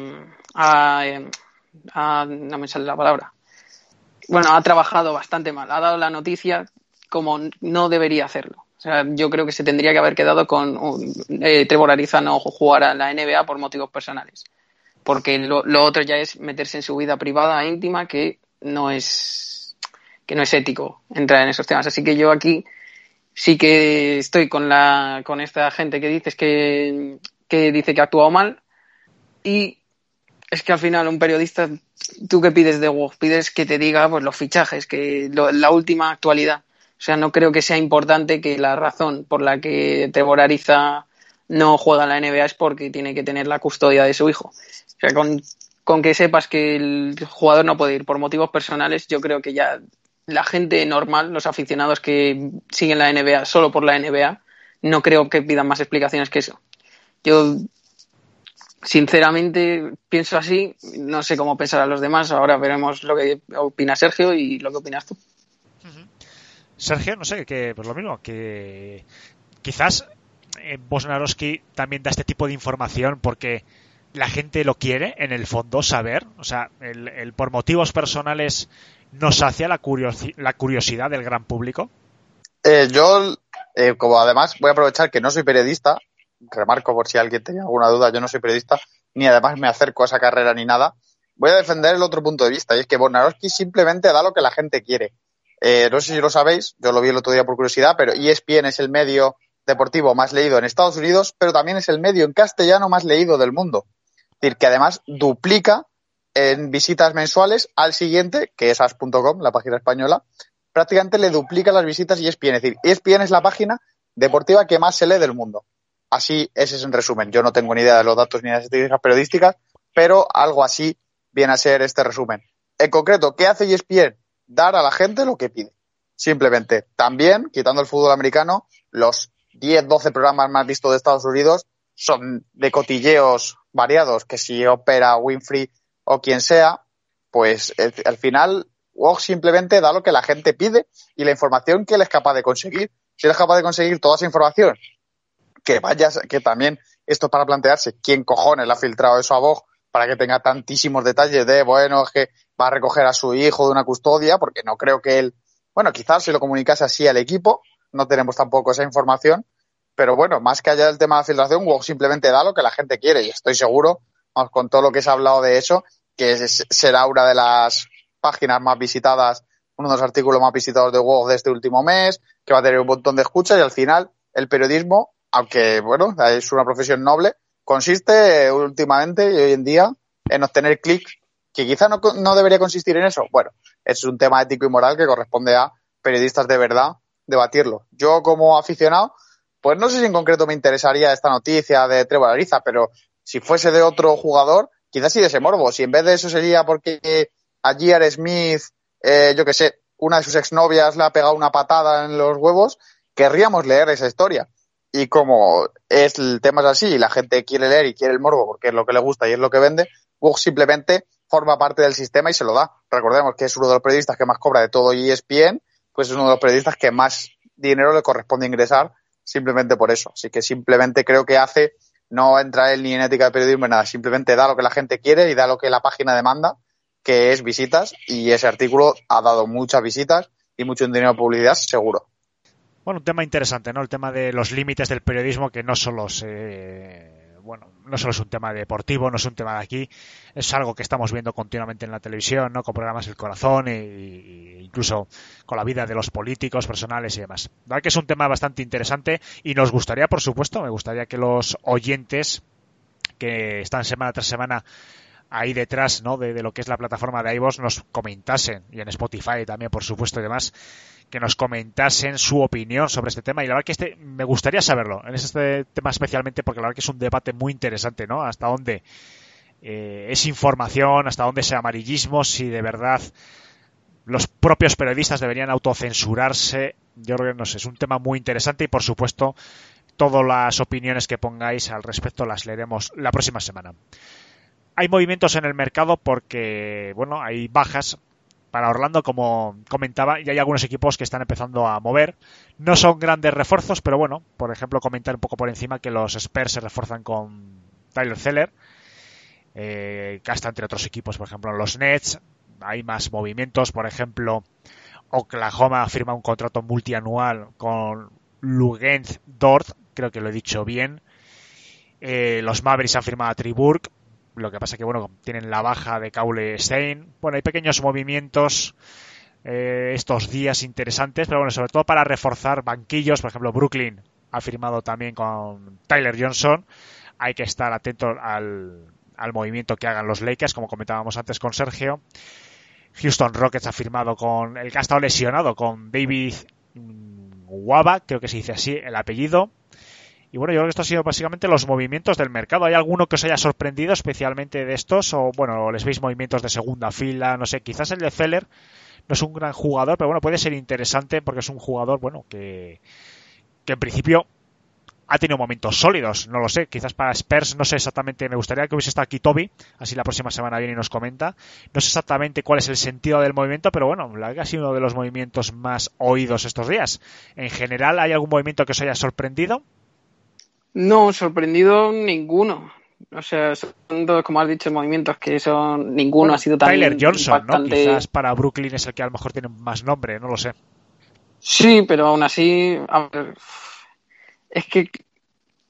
no me sale la palabra. Bueno, ha trabajado bastante mal, ha dado la noticia como no debería hacerlo yo creo que se tendría que haber quedado con eh, Trevor Ariza no jugar a la NBA por motivos personales. Porque lo, otro ya es meterse en su vida privada, íntima, que no es que no es ético entrar en esos temas. Así que yo aquí sí que estoy con la con esta gente que dices que, que dice que ha actuado mal y es que al final un periodista, ¿tú qué pides de WoW? Pides que te diga pues los fichajes, que lo- la última actualidad. O sea, no creo que sea importante que la razón por la que Trevor Ariza no juega en la NBA es porque tiene que tener la custodia de su hijo. O sea, con, con que sepas que el jugador no puede ir por motivos personales, yo creo que ya la gente normal, los aficionados que siguen la NBA solo por la NBA, no creo que pidan más explicaciones que eso. Yo, sinceramente, pienso así. No sé cómo pensarán los demás. Ahora veremos lo que opina Sergio y lo que opinas tú. Sergio, no sé, que pues lo mismo, que quizás eh, también da este tipo de información porque la gente lo quiere en el fondo saber, o sea, el, por motivos personales no sacia la curiosidad del gran público. Eh, yo, eh, como además voy a aprovechar que no soy periodista, remarco por si alguien tenía alguna duda, yo no soy periodista, ni además me acerco a esa carrera ni nada, voy a defender el otro punto de vista, y es que Bornarowski simplemente da lo que la gente quiere. Eh, no sé si lo sabéis, yo lo vi el otro día por curiosidad, pero ESPN es el medio deportivo más leído en Estados Unidos, pero también es el medio en castellano más leído del mundo. Es decir, que además duplica en visitas mensuales al siguiente, que es as.com, la página española, prácticamente le duplica las visitas y ESPN. Es decir, ESPN es la página deportiva que más se lee del mundo. Así, ese es en resumen. Yo no tengo ni idea de los datos ni de las estadísticas periodísticas, pero algo así viene a ser este resumen. En concreto, ¿qué hace ESPN? Dar a la gente lo que pide. Simplemente. También, quitando el fútbol americano, los 10, 12 programas más vistos de Estados Unidos son de cotilleos variados, que si opera Winfrey o quien sea, pues al final Wog simplemente da lo que la gente pide y la información que él es capaz de conseguir. Si él es capaz de conseguir toda esa información, que vayas, que también esto es para plantearse quién cojones le ha filtrado eso a Vogue para que tenga tantísimos detalles de, bueno, es que va a recoger a su hijo de una custodia, porque no creo que él, bueno, quizás si lo comunicase así al equipo, no tenemos tampoco esa información, pero bueno, más que allá del tema de filtración, Wog simplemente da lo que la gente quiere y estoy seguro, vamos, con todo lo que se ha hablado de eso, que será una de las páginas más visitadas, uno de los artículos más visitados de Wog de este último mes, que va a tener un montón de escuchas y al final el periodismo, aunque bueno, es una profesión noble, consiste eh, últimamente y hoy en día en obtener clics, que quizá no, debería consistir en eso. Bueno, es un tema ético y moral que corresponde a periodistas de verdad debatirlo. Yo como aficionado, pues no sé si en concreto me interesaría esta noticia de Trevor Ariza, pero si fuese de otro jugador, quizás sí de ese morbo. Si en vez de eso sería porque a J.R. Smith, eh, yo que sé, una de sus exnovias le ha pegado una patada en los huevos, querríamos leer esa historia. Y como es el tema es así y la gente quiere leer y quiere el morbo porque es lo que le gusta y es lo que vende, Vogue simplemente forma parte del sistema y se lo da. Recordemos que es uno de los periodistas que más cobra de todo ESPN, pues es uno de los periodistas que más dinero le corresponde ingresar simplemente por eso. Así que simplemente creo que hace, no entra él ni en ética de periodismo nada, simplemente da lo que la gente quiere y da lo que la página demanda, que es visitas, y ese artículo ha dado muchas visitas y mucho dinero de publicidad, seguro. Bueno, un tema interesante, ¿no? El tema de los límites del periodismo, que no solo se, bueno, no solo es un tema deportivo, no es un tema de aquí, es algo que estamos viendo continuamente en la televisión, ¿no? Con programas El Corazón e, incluso con la vida de los políticos, personales y demás. La que es un tema bastante interesante y nos gustaría, por supuesto, me gustaría que los oyentes que están semana tras semana ahí detrás ¿no? de, de, lo que es la plataforma de iVoox nos comentasen, y en Spotify también, por supuesto, y demás, que nos comentasen su opinión sobre este tema. Y la verdad que este me gustaría saberlo, en este tema especialmente, porque la verdad que es un debate muy interesante, ¿no? Hasta dónde eh, es información, hasta dónde es amarillismo, si de verdad los propios periodistas deberían autocensurarse. Yo creo que no sé, es un tema muy interesante y, por supuesto, todas las opiniones que pongáis al respecto las leeremos la próxima semana hay movimientos en el mercado porque, bueno, hay bajas para Orlando, como comentaba, y hay algunos equipos que están empezando a mover. No son grandes refuerzos, pero bueno, por ejemplo, comentar un poco por encima que los Spurs se refuerzan con Tyler Zeller, eh, que entre otros equipos, por ejemplo, los Nets. Hay más movimientos, por ejemplo, Oklahoma firma un contrato multianual con Lugenz Dort, creo que lo he dicho bien. Eh, los Mavericks han firmado a Triburg, lo que pasa que, bueno, tienen la baja de Caule Stein. Bueno, hay pequeños movimientos eh, estos días interesantes, pero bueno, sobre todo para reforzar banquillos. Por ejemplo, Brooklyn ha firmado también con Tyler Johnson. Hay que estar atento al, al movimiento que hagan los Lakers, como comentábamos antes con Sergio. Houston Rockets ha firmado con el que ha estado lesionado, con David Waba, creo que se dice así el apellido. Y bueno, yo creo que esto ha sido básicamente los movimientos del mercado. ¿Hay alguno que os haya sorprendido especialmente de estos? O bueno, les veis movimientos de segunda fila, no sé, quizás el de Feller no es un gran jugador, pero bueno, puede ser interesante porque es un jugador, bueno, que, que en principio ha tenido momentos sólidos, no lo sé, quizás para Spurs, no sé exactamente, me gustaría que hubiese estado aquí Toby, así la próxima semana viene y nos comenta, no sé exactamente cuál es el sentido del movimiento, pero bueno, ha sido uno de los movimientos más oídos estos días. En general, ¿hay algún movimiento que os haya sorprendido? No, sorprendido ninguno. O sea, son todos, como has dicho, movimientos que son. Ninguno ha sido tan. Tyler Johnson, impactante. ¿no? Quizás para Brooklyn es el que a lo mejor tiene más nombre, no lo sé. Sí, pero aún así. a ver, es que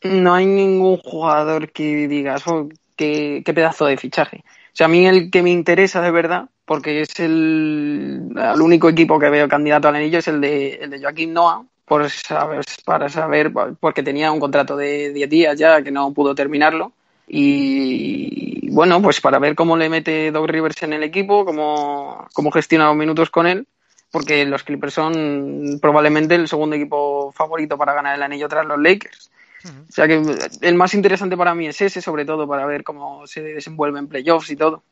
no hay ningún jugador que digas, oh, qué, qué pedazo de fichaje. O sea, a mí el que me interesa de verdad, porque es el, el único equipo que veo candidato al anillo, es el de, el de Joaquín Noah, por saber, para saber, porque tenía un contrato de 10 días ya que no pudo terminarlo. Y bueno, pues para ver cómo le mete Doc Rivers en el equipo, cómo, cómo gestiona los minutos con él, porque los Clippers son probablemente el segundo equipo favorito para ganar el anillo tras los Lakers. O sea que el más interesante para mí es ese, sobre todo para ver cómo se desenvuelve en playoffs y todo.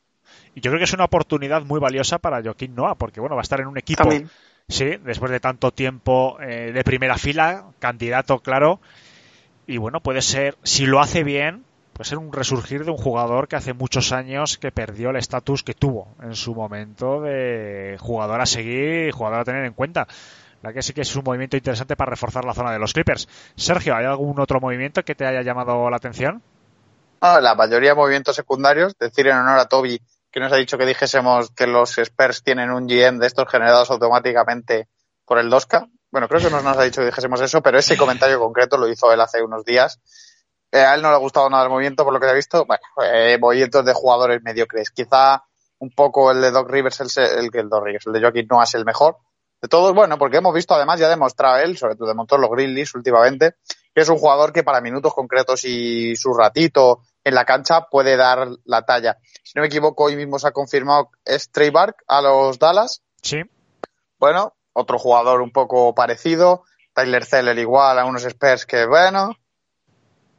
Y yo creo que es una oportunidad muy valiosa para Joaquín Noah, porque bueno, va a estar en un equipo, También. Sí, después de tanto tiempo eh, de primera fila, candidato claro, y bueno, puede ser, si lo hace bien, puede ser un resurgir de un jugador que hace muchos años que perdió el estatus que tuvo en su momento de jugador a seguir y jugador a tener en cuenta. La que sí que es un movimiento interesante para reforzar la zona de los Clippers. Sergio, ¿hay algún otro movimiento que te haya llamado la atención? Ah, la mayoría de movimientos secundarios, decir en honor a Toby que nos ha dicho que dijésemos que los Spurs tienen un GM de estos generados automáticamente por el 2K. Bueno, creo que no nos ha dicho que dijésemos eso, pero ese comentario concreto lo hizo él hace unos días. Eh, a él no le ha gustado nada el movimiento, por lo que he visto. Bueno, eh, movimientos de jugadores mediocres. Quizá un poco el de Doc Rivers, el, el, el, Doc Rivers, el de Joaquín Noah es el mejor. De todos, bueno, porque hemos visto además, ya ha demostrado él, sobre todo demostró los Grizzlies últimamente, que es un jugador que para minutos concretos y su ratito en la cancha puede dar la talla. Si no me equivoco, hoy mismo se ha confirmado es Trey Bark a los Dallas. Sí. Bueno, otro jugador un poco parecido. Tyler Zeller igual a unos Spurs que, bueno,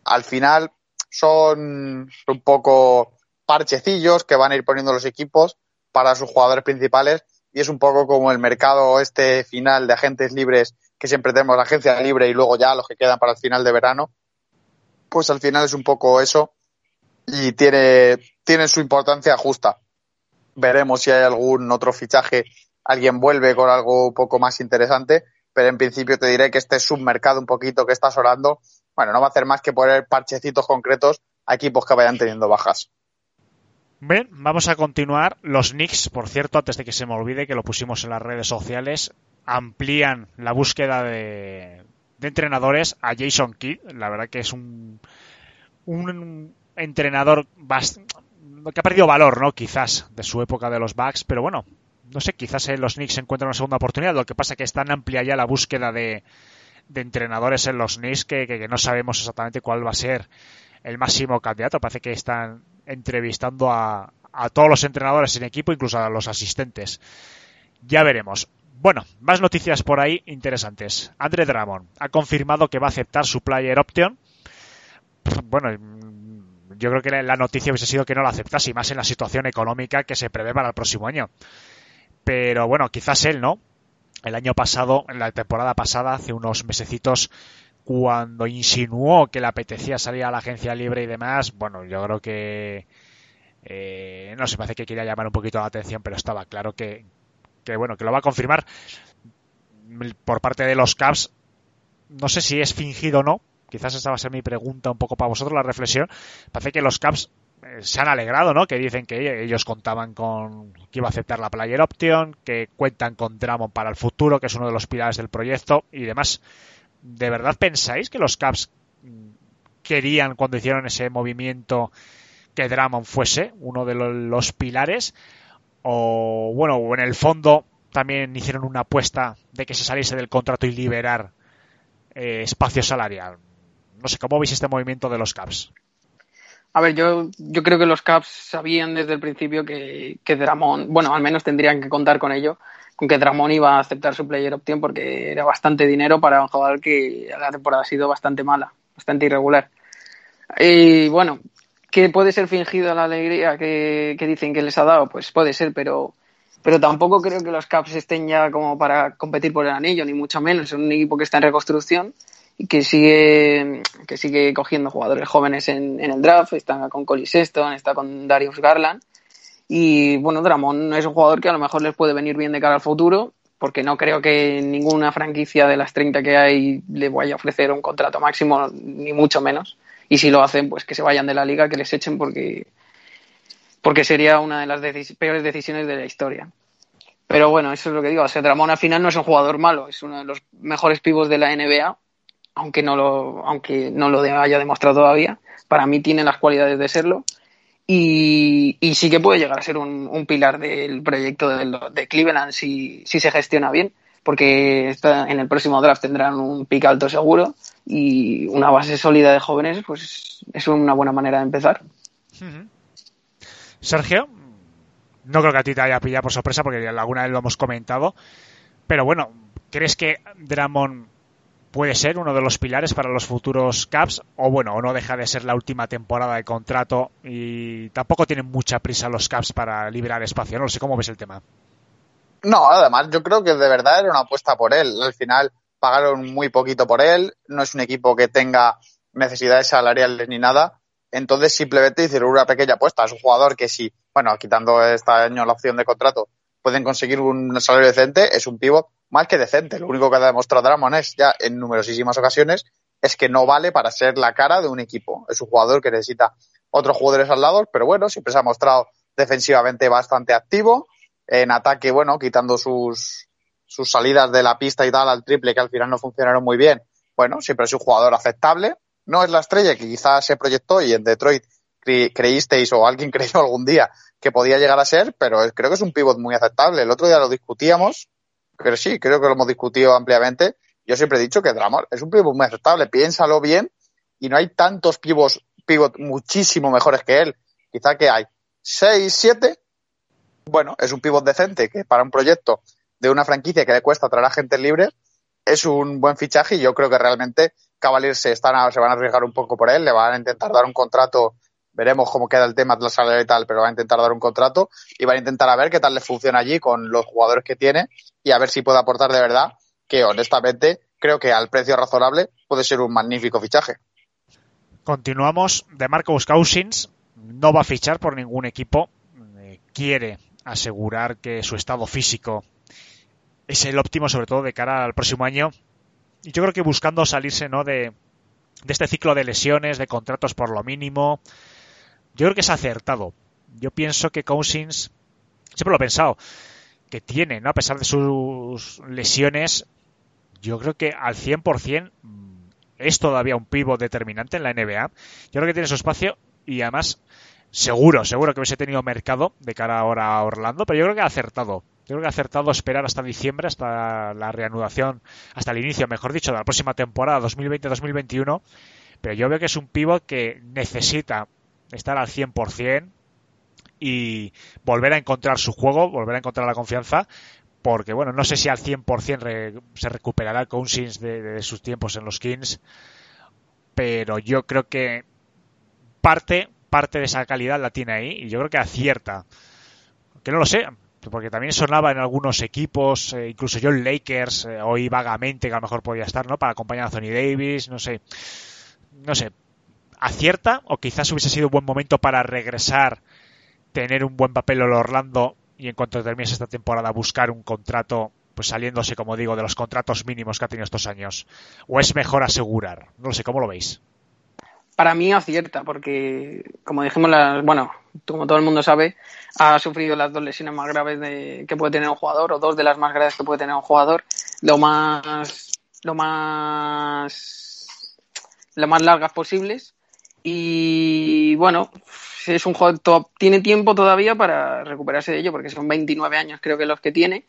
al final son un poco parchecillos que van a ir poniendo los equipos para sus jugadores principales y es un poco como el mercado este final de agentes libres que siempre tenemos la agencia libre y luego ya los que quedan para el final de verano. Pues al final es un poco eso y tiene, tiene su importancia justa. Veremos si hay algún otro fichaje, alguien vuelve con algo un poco más interesante, pero en principio te diré que este submercado un poquito que estás orando, bueno, no va a hacer más que poner parchecitos concretos a equipos que vayan teniendo bajas. Bien, vamos a continuar. Los Knicks, por cierto, antes de que se me olvide, que lo pusimos en las redes sociales, amplían la búsqueda de, de entrenadores a Jason Kidd. La verdad que es un, un entrenador que ha perdido valor, ¿no? Quizás de su época de los Bucks, pero bueno, no sé, quizás en los Knicks encuentran una segunda oportunidad. Lo que pasa es que es tan amplia ya la búsqueda de, de entrenadores en los Knicks que, no sabemos exactamente cuál va a ser el máximo candidato. Parece que están entrevistando a, a todos los entrenadores en equipo, incluso a los asistentes. Ya veremos. Bueno, más noticias por ahí interesantes. Andre Drummond ha confirmado que va a aceptar su player option. Bueno, yo creo que la noticia hubiese sido que no la aceptase, y más en la situación económica que se prevé para el próximo año. Pero bueno, quizás él, ¿no? El año pasado, en la temporada pasada, hace unos mesecitos, cuando insinuó que le apetecía salir a la agencia libre y demás, bueno, yo creo que eh, no sé, parece que quería llamar un poquito la atención, pero estaba claro que, que bueno, que lo va a confirmar por parte de los Caps. No sé si es fingido o no, quizás esa va a ser mi pregunta un poco para vosotros, la reflexión. Parece que los Caps eh, se han alegrado, ¿no? Que dicen que ellos contaban con que iba a aceptar la player option, que cuentan con Dramon para el futuro, que es uno de los pilares del proyecto y demás. ¿De verdad pensáis que los Caps querían cuando hicieron ese movimiento que Dramon fuese uno de los pilares? O bueno, en el fondo también hicieron una apuesta de que se saliese del contrato y liberar eh, espacio salarial. No sé, ¿cómo veis este movimiento de los Caps? A ver, yo, yo creo que los Caps sabían desde el principio que, que Dramon, bueno, al menos tendrían que contar con ello, con que Dramon iba a aceptar su player option porque era bastante dinero para un jugador que la temporada ha sido bastante mala, bastante irregular. Y bueno, que puede ser fingido la alegría que, que dicen que les ha dado, pues puede ser, pero, pero tampoco creo que los Caps estén ya como para competir por el anillo, ni mucho menos. Es un equipo que está en reconstrucción que sigue, que sigue cogiendo jugadores jóvenes en, en el draft. Está con Collie Sexton, está con Darius Garland. Y bueno, Dramon es un jugador que a lo mejor les puede venir bien de cara al futuro, porque no creo que ninguna franquicia de las 30 que hay le vaya a ofrecer un contrato máximo, ni mucho menos. Y si lo hacen, pues que se vayan de la liga, que les echen, porque, porque sería una de las peores decisiones de la historia. Pero bueno, eso es lo que digo. O sea, Dramon al final no es un jugador malo, es uno de los mejores pivos de la NBA aunque no lo, aunque no lo haya demostrado todavía, para mí tiene las cualidades de serlo. Y, y sí que puede llegar a ser un, un pilar del proyecto de, Cleveland si, si, se gestiona bien, porque está, en el próximo draft tendrán un pick alto seguro y una base sólida de jóvenes, pues es una buena manera de empezar. Sergio, no creo que a ti te haya pillado por sorpresa porque alguna vez lo hemos comentado, pero bueno, ¿crees que Dramon puede ser uno de los pilares para los futuros Caps, o bueno, o no deja de ser la última temporada de contrato y tampoco tienen mucha prisa los Caps para liberar espacio. No sé cómo ves el tema. No, además yo creo que de verdad era una apuesta por él. Al final pagaron muy poquito por él, no es un equipo que tenga necesidades salariales ni nada. Entonces simplemente hicieron una pequeña apuesta. Es un jugador que si, bueno, quitando este año la opción de contrato, pueden conseguir un salario decente, es un pivot más que decente. Lo único que ha demostrado Dramon es ya en numerosísimas ocasiones es que no vale para ser la cara de un equipo. Es un jugador que necesita otros jugadores al lado, pero bueno, siempre se ha mostrado defensivamente bastante activo. En ataque, bueno, quitando sus, sus salidas de la pista y tal al triple que al final no funcionaron muy bien. Bueno, siempre es un jugador aceptable. No es la estrella que quizás se proyectó y en Detroit cre creísteis o alguien [laughs] creyó algún día que podía llegar a ser, pero creo que es un pivot muy aceptable. El otro día lo discutíamos pero sí, creo que lo hemos discutido ampliamente. Yo siempre he dicho que Dramon es un pivot muy aceptable, piénsalo bien, y no hay tantos pivots, pivot muchísimo mejores que él. Quizá que hay seis, siete. Bueno, es un pivot decente que para un proyecto de una franquicia que le cuesta traer a gente libre es un buen fichaje y yo creo que realmente Cavaliers se, están se van a arriesgar un poco por él, le van a intentar dar un contrato veremos cómo queda el tema de la salario y tal, pero va a intentar dar un contrato y va a intentar a ver qué tal le funciona allí con los jugadores que tiene y a ver si puede aportar de verdad, que honestamente creo que al precio razonable puede ser un magnífico fichaje. Continuamos. De Marcos Cousins no va a fichar por ningún equipo. Eh, quiere asegurar que su estado físico es el óptimo, sobre todo de cara al próximo año. Y yo creo que buscando salirse ¿no? de, de este ciclo de lesiones, de contratos por lo mínimo, yo creo que es acertado. Yo pienso que Cousins, siempre lo he pensado, que tiene, ¿no? A pesar de sus lesiones, yo creo que al 100% es todavía un pivo determinante en la NBA. Yo creo que tiene su espacio y además seguro, seguro que hubiese tenido mercado de cara ahora a Orlando, pero yo creo que ha acertado. Yo creo que ha acertado esperar hasta diciembre, hasta la reanudación, hasta el inicio, mejor dicho, de la próxima temporada 2020-2021. Pero yo veo que es un pivot que necesita estar al 100% y volver a encontrar su juego, volver a encontrar la confianza, porque bueno, no sé si al 100% re, se recuperará Cousins de, de, sus tiempos en los Kings, pero yo creo que parte, parte de esa calidad la tiene ahí y yo creo que acierta. Que no lo sé, porque también sonaba en algunos equipos, eh, incluso yo en Lakers, eh, oí vagamente que a lo mejor podía estar, ¿no? Para acompañar a Anthony Davis, no sé. No sé, acierta o quizás hubiese sido un buen momento para regresar, tener un buen papel en Orlando y en cuanto termines esta temporada buscar un contrato, pues saliéndose, como digo, de los contratos mínimos que ha tenido estos años. ¿O es mejor asegurar? No lo sé, ¿cómo lo veis? Para mí acierta, porque como dijimos, la, bueno, como todo el mundo sabe, ha sufrido las dos lesiones más graves de, que puede tener un jugador, o dos de las más graves que puede tener un jugador. Lo más, lo más, lo más largas posibles y bueno, es un jugador top. Tiene tiempo todavía para recuperarse de ello, porque son 29 años creo que los que tiene.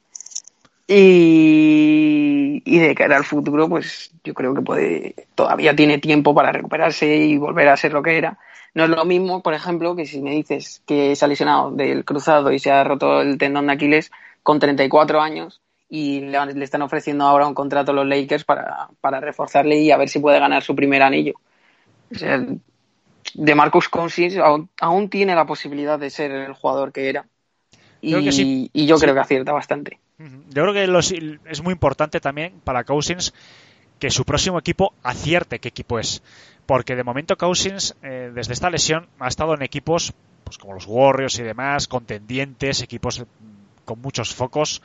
Y, y, de cara al futuro, pues yo creo que puede, todavía tiene tiempo para recuperarse y volver a ser lo que era. No es lo mismo, por ejemplo, que si me dices que se ha lesionado del cruzado y se ha roto el tendón de Aquiles con 34 años y le, le están ofreciendo ahora un contrato a los Lakers para, para reforzarle y a ver si puede ganar su primer anillo. O sea, de Marcus Cousins aún, aún tiene la posibilidad de ser el jugador que era. Y, Creo que sí. y yo Sí. creo que acierta bastante. Yo creo que los- es muy importante también para Cousins que su próximo equipo acierte qué equipo es. Porque de momento Cousins, eh, desde esta lesión, ha estado en equipos pues como los Warriors y demás, contendientes, equipos mm, con muchos focos.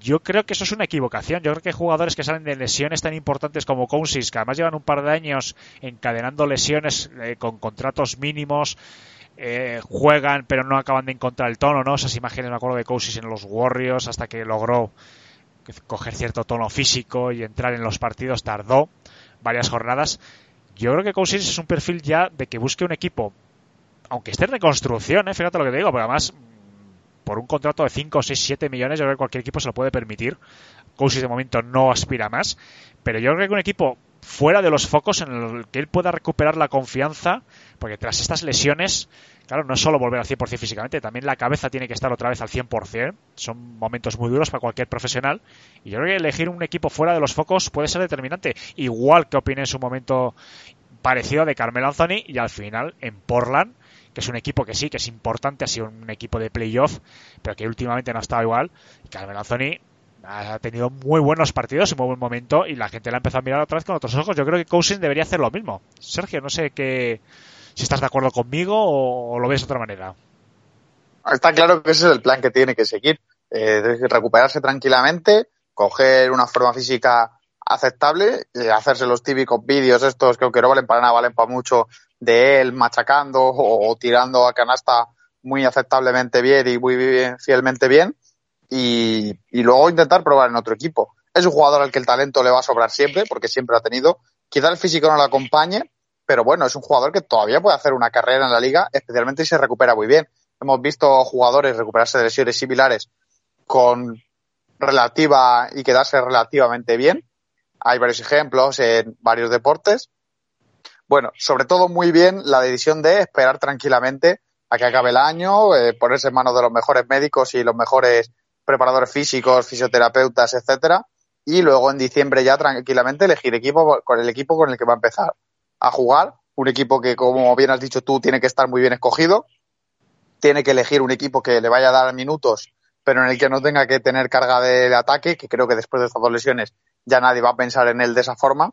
Yo creo que eso es una equivocación. Yo creo que jugadores que salen de lesiones tan importantes como Cousins, que además llevan un par de años encadenando lesiones eh, con contratos mínimos, eh, juegan pero no acaban de encontrar el tono, ¿no? Esas imágenes me acuerdo de Cousins en los Warriors hasta que logró coger cierto tono físico y entrar en los partidos tardó varias jornadas. Yo creo que Cousins es un perfil ya de que busque un equipo, aunque esté en reconstrucción, ¿eh? fíjate lo que te digo, porque además por un contrato de 5, 6, 7 millones, yo creo que cualquier equipo se lo puede permitir. Cousins de momento no aspira más, pero yo creo que un equipo fuera de los focos en el que él pueda recuperar la confianza, porque tras estas lesiones, claro, no es solo volver al 100% físicamente, también la cabeza tiene que estar otra vez al 100%. Son momentos muy duros para cualquier profesional. Y yo creo que elegir un equipo fuera de los focos puede ser determinante. Igual que opiné en su momento parecido de Carmel Anthony y al final en Portland, que es un equipo que sí, que es importante, ha sido un equipo de playoff, pero que últimamente no ha estado igual. Y Carmel Anthony ha tenido muy buenos partidos y muy buen momento y la gente la ha empezado a mirar otra vez con otros ojos. Yo creo que Cousins debería hacer lo mismo. Sergio, no sé qué, si estás de acuerdo conmigo o, lo ves de otra manera. Está claro que ese es el plan que tiene que seguir. Eh, recuperarse tranquilamente, coger una forma física aceptable, eh, hacerse los típicos vídeos estos que aunque no valen para nada, valen para mucho, de él machacando o, tirando a canasta muy aceptablemente bien y muy bien, fielmente bien, y, y luego intentar probar en otro equipo. Es un jugador al que el talento le va a sobrar siempre, porque siempre lo ha tenido. Quizá el físico no lo acompañe, pero bueno, es un jugador que todavía puede hacer una carrera en la liga, especialmente si se recupera muy bien. Hemos visto jugadores recuperarse de lesiones similares con relativa y quedarse relativamente bien. Hay varios ejemplos en varios deportes. Bueno, sobre todo muy bien la decisión de esperar tranquilamente a que acabe el año, eh, ponerse en manos de los mejores médicos y los mejores preparadores físicos, fisioterapeutas, etcétera, y luego en diciembre ya tranquilamente elegir equipo con el equipo con el que va a empezar a jugar, un equipo que como bien has dicho tú tiene que estar muy bien escogido, tiene que elegir un equipo que le vaya a dar minutos, pero en el que no tenga que tener carga de, de ataque, que creo que después de estas dos lesiones ya nadie va a pensar en él de esa forma.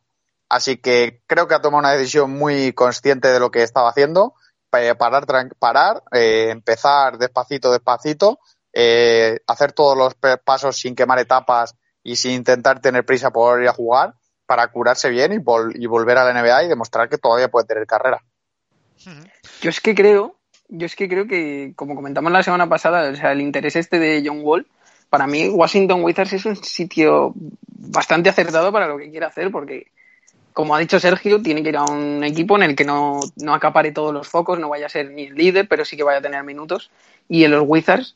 Así que creo que ha tomado una decisión muy consciente de lo que estaba haciendo, eh, parar, parar eh, empezar despacito, despacito, eh, hacer todos los pasos sin quemar etapas y sin intentar tener prisa por ir a jugar para curarse bien y, vol- y volver a la NBA y demostrar que todavía puede tener carrera. Yo es que creo, yo es que creo que, como comentamos la semana pasada, o sea, el interés este de John Wall, para mí Washington Wizards es un sitio bastante acertado para lo que quiere hacer, porque, como ha dicho Sergio, tiene que ir a un equipo en el que no, no acapare todos los focos, no vaya a ser ni el líder, pero sí que vaya a tener minutos. Y en los Wizards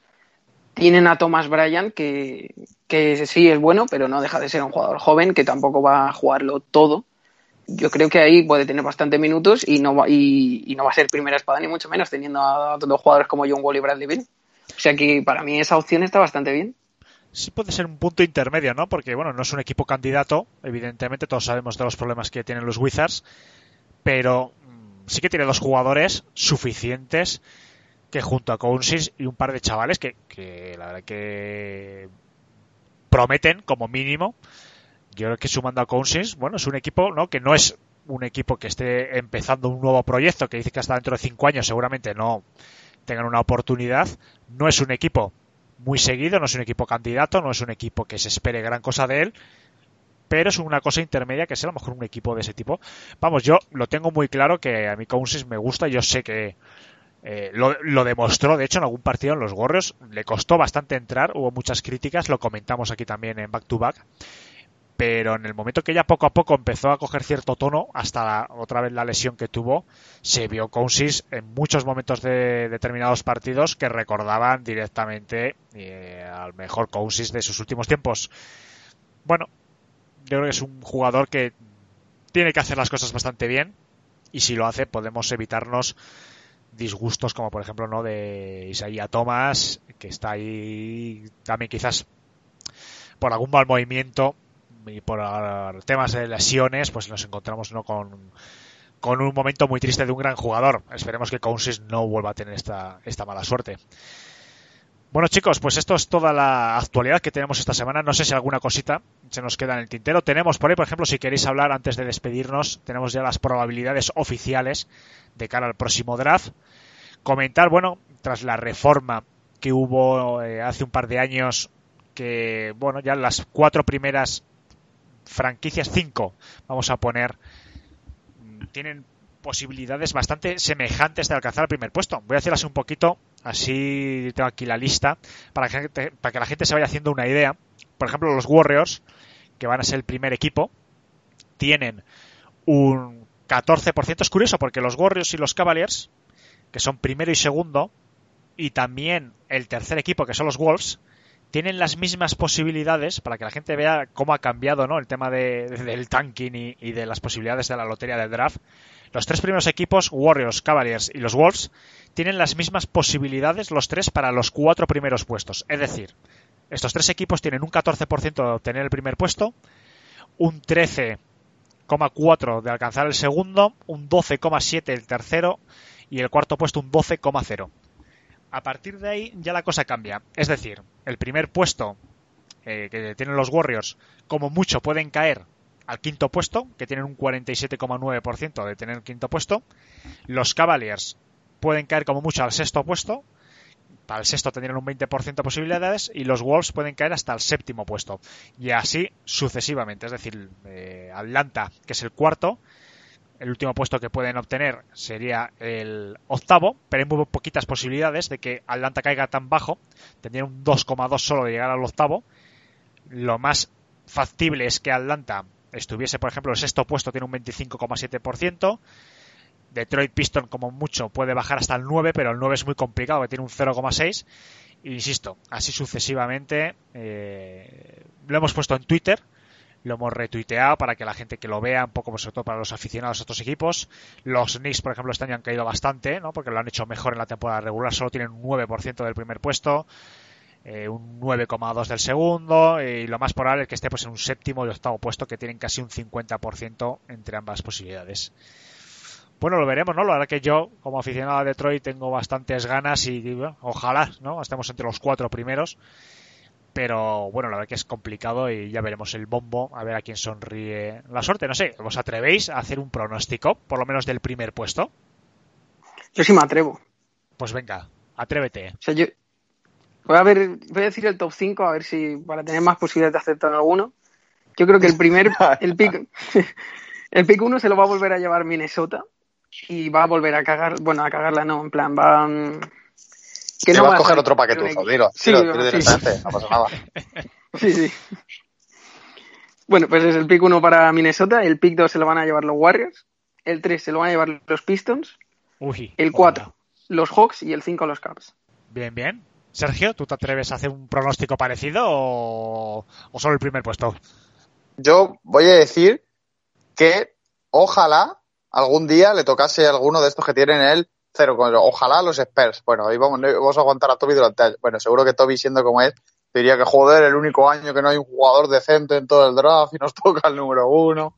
tienen a Thomas Bryan, que, que sí es bueno, pero no deja de ser un jugador joven, que tampoco va a jugarlo todo yo creo que ahí puede tener bastante minutos y no va, y, y no va a ser primera espada ni mucho menos teniendo a dos jugadores como John Wall y Bradley Beal. O sea que para mí esa opción está bastante bien. Sí puede ser un punto intermedio, ¿no? Porque, bueno, no es un equipo candidato, evidentemente, todos sabemos de los problemas que tienen los Wizards, pero mm, sí que tiene dos jugadores suficientes que junto a Cousins y un par de chavales que, que la verdad que prometen como mínimo. Yo creo que sumando a Cousins, bueno, es un equipo, ¿no? Que no es un equipo que esté empezando un nuevo proyecto, que dice que hasta dentro de cinco años seguramente no tengan una oportunidad. No es un equipo muy seguido, no es un equipo candidato, no es un equipo que se espere gran cosa de él, pero es una cosa intermedia que es a lo mejor un equipo de ese tipo. Vamos, yo lo tengo muy claro que a mí Cousins me gusta, yo sé que eh, lo, lo, demostró, de hecho, en algún partido en los Warriors, le costó bastante entrar, hubo muchas críticas, lo comentamos aquí también en Back to Back, pero en el momento que ya poco a poco empezó a coger cierto tono, hasta otra vez la lesión que tuvo, se vio Cousins en muchos momentos de determinados partidos que recordaban directamente eh, al mejor Cousins de sus últimos tiempos. Bueno, yo creo que es un jugador que tiene que hacer las cosas bastante bien y si lo hace podemos evitarnos disgustos como por ejemplo no de Isaiah Thomas que está ahí también quizás por algún mal movimiento y por ah, temas de lesiones pues nos encontramos no con con un momento muy triste de un gran jugador. Esperemos que Cousins no vuelva a tener esta, esta mala suerte. Bueno chicos, pues esto es toda la actualidad que tenemos esta semana. No sé si alguna cosita se nos queda en el tintero. Tenemos por ahí, por ejemplo, si queréis hablar antes de despedirnos, tenemos ya las probabilidades oficiales de cara al próximo draft. Comentar, bueno, tras la reforma que hubo eh, hace un par de años, que, bueno, ya las cuatro primeras franquicias, cinco, vamos a poner, tienen posibilidades bastante semejantes de alcanzar el primer puesto. Voy a hacerlas un poquito, así tengo aquí la lista, para que, para que la gente se vaya haciendo una idea. Por ejemplo, los Warriors, que van a ser el primer equipo, tienen un 14%. Es curioso porque los Warriors y los Cavaliers, que son primero y segundo, y también el tercer equipo, que son los Wolves, tienen las mismas posibilidades para que la gente vea cómo ha cambiado ¿no? el tema de, del tanking y, de las posibilidades de la lotería del draft. Los tres primeros equipos, Warriors, Cavaliers y los Wolves, tienen las mismas posibilidades los tres para los cuatro primeros puestos. Es decir, estos tres equipos tienen un 14% de obtener el primer puesto, un 13,4% de alcanzar el segundo, un 12,7% el tercero y el cuarto puesto un 12,0%. A partir de ahí ya la cosa cambia. Es decir, el primer puesto eh, que tienen los Warriors, como mucho pueden caer al quinto puesto, que tienen un 47,9% de tener el quinto puesto. Los Cavaliers pueden caer como mucho al sexto puesto. Para el sexto tendrían un 20% de posibilidades y los Wolves pueden caer hasta el séptimo puesto. Y así sucesivamente. Es decir, eh, Atlanta, que es el cuarto, el último puesto que pueden obtener sería el octavo, pero hay muy poquitas posibilidades de que Atlanta caiga tan bajo. Tendrían un 2,2 solo de llegar al octavo. Lo más factible es que Atlanta estuviese, por ejemplo, el sexto puesto tiene un 25,7%. Detroit Piston, como mucho, puede bajar hasta el 9, pero el 9 es muy complicado, que tiene un 0,6. Insisto, así sucesivamente. Eh, lo hemos puesto en Twitter lo hemos retuiteado para que la gente que lo vea, un poco sobre todo para los aficionados a estos equipos. Los Knicks, por ejemplo, este año han caído bastante, ¿no? porque lo han hecho mejor en la temporada regular, solo tienen un 9% del primer puesto. Eh, un 9,2 del segundo y lo más probable es que esté pues en un séptimo y octavo puesto que tienen casi un 50% entre ambas posibilidades. Bueno, lo veremos, ¿no? La verdad que yo, como aficionado a Detroit, tengo bastantes ganas y bueno, ojalá, ¿no? Estemos entre los cuatro primeros pero bueno, la verdad que es complicado y ya veremos el bombo, a ver a quién sonríe la suerte. No sé, ¿os atrevéis a hacer un pronóstico, por lo menos del primer puesto? Yo sí me atrevo. Pues venga, atrévete. O sea, yo voy a ver, voy a decir el top 5 a ver si para tener más posibilidades de acertar alguno. Yo creo que el primer, [laughs] el pick, el pick 1 se lo va a volver a llevar Minnesota y va a volver a cagar, bueno, a cagarla no, en plan, va, que no va a coger otro paquetuzo, dilo, sí, dilo, dilo directamente, no pasa nada. [laughs] Sí, sí. Bueno, pues es el pick 1 para Minnesota, el pick 2 se lo van a llevar los Warriors, el 3 se lo van a llevar los Pistons, Uy, el 4 los Hawks y el 5 los Cavs. Bien, bien. Sergio, ¿tú te atreves a hacer un pronóstico parecido o, o solo el primer puesto? Yo voy a decir que ojalá algún día le tocase a alguno de estos que tienen el cero. Ojalá los Spurs. Bueno, ahí vamos, vamos a aguantar a Toby durante años. Bueno, seguro que Toby, siendo como es, diría que joder, el único año que no hay un jugador decente en todo el draft y nos [laughs] toca el número uno.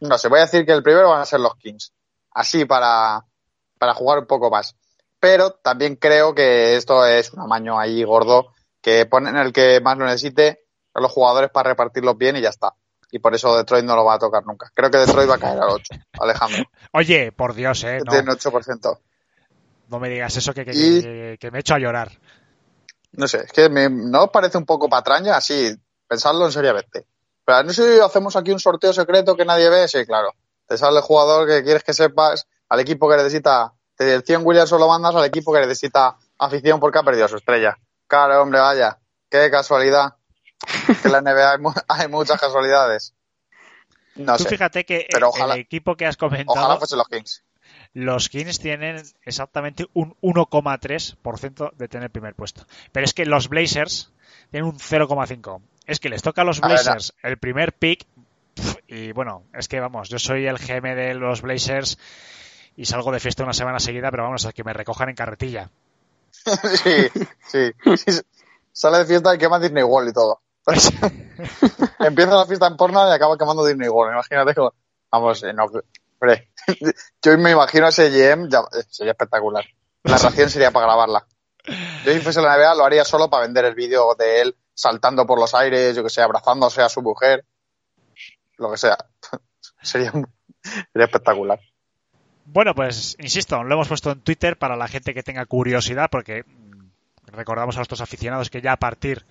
No sé, voy a decir que el primero van a ser los Kings. Así para, para jugar un poco más. Pero también creo que esto es un amaño ahí gordo que ponen el que más lo necesite a los jugadores para repartirlos bien y ya está. Y por eso Detroit no lo va a tocar nunca. Creo que Detroit va a caer al 8, Alejandro. [laughs] Oye, por Dios, eh. No. Tiene 8%. No me digas eso que, que, Y- que- que me echo a llorar. No sé, es que me, ¿no os parece un poco patraña? Así, pensadlo en seriamente. Pero no sé si hacemos aquí un sorteo secreto que nadie ve. Sí, claro. Te sale el jugador que quieres que sepas, al equipo que necesita, del 100 Williams lo mandas al equipo que necesita afición porque ha perdido su estrella. Claro, hombre, vaya. Qué casualidad. Que en la NBA hay, mu- hay muchas casualidades. No Tú sé. fíjate que pero el ojalá- equipo que has comentado, Ojalá fuesen los Kings. Los Kings tienen exactamente un 1,3% de tener primer puesto. Pero es que los Blazers tienen un 0,5%. Es que les toca a los A Blazers el primer pick y bueno, es que vamos, yo soy el GM de los Blazers y salgo de fiesta una semana seguida, pero vamos, a que me recojan en carretilla. [laughs] sí, sí, sí. Sale de fiesta y quema Disney World y todo. [laughs] Empieza la fiesta en porno y acaba quemando Disney World. Imagínate vamos, eh, no, hombre, [laughs] yo me imagino ese GM, ya, eh, sería espectacular. La ración sería para grabarla. Yo si fuese la NBA lo haría solo para vender el vídeo de él saltando por los aires, yo que sé, abrazándose a su mujer, lo que sea. [laughs] sería, sería espectacular. Bueno, pues insisto, lo hemos puesto en Twitter para la gente que tenga curiosidad, porque mm, recordamos a nuestros aficionados que ya a partir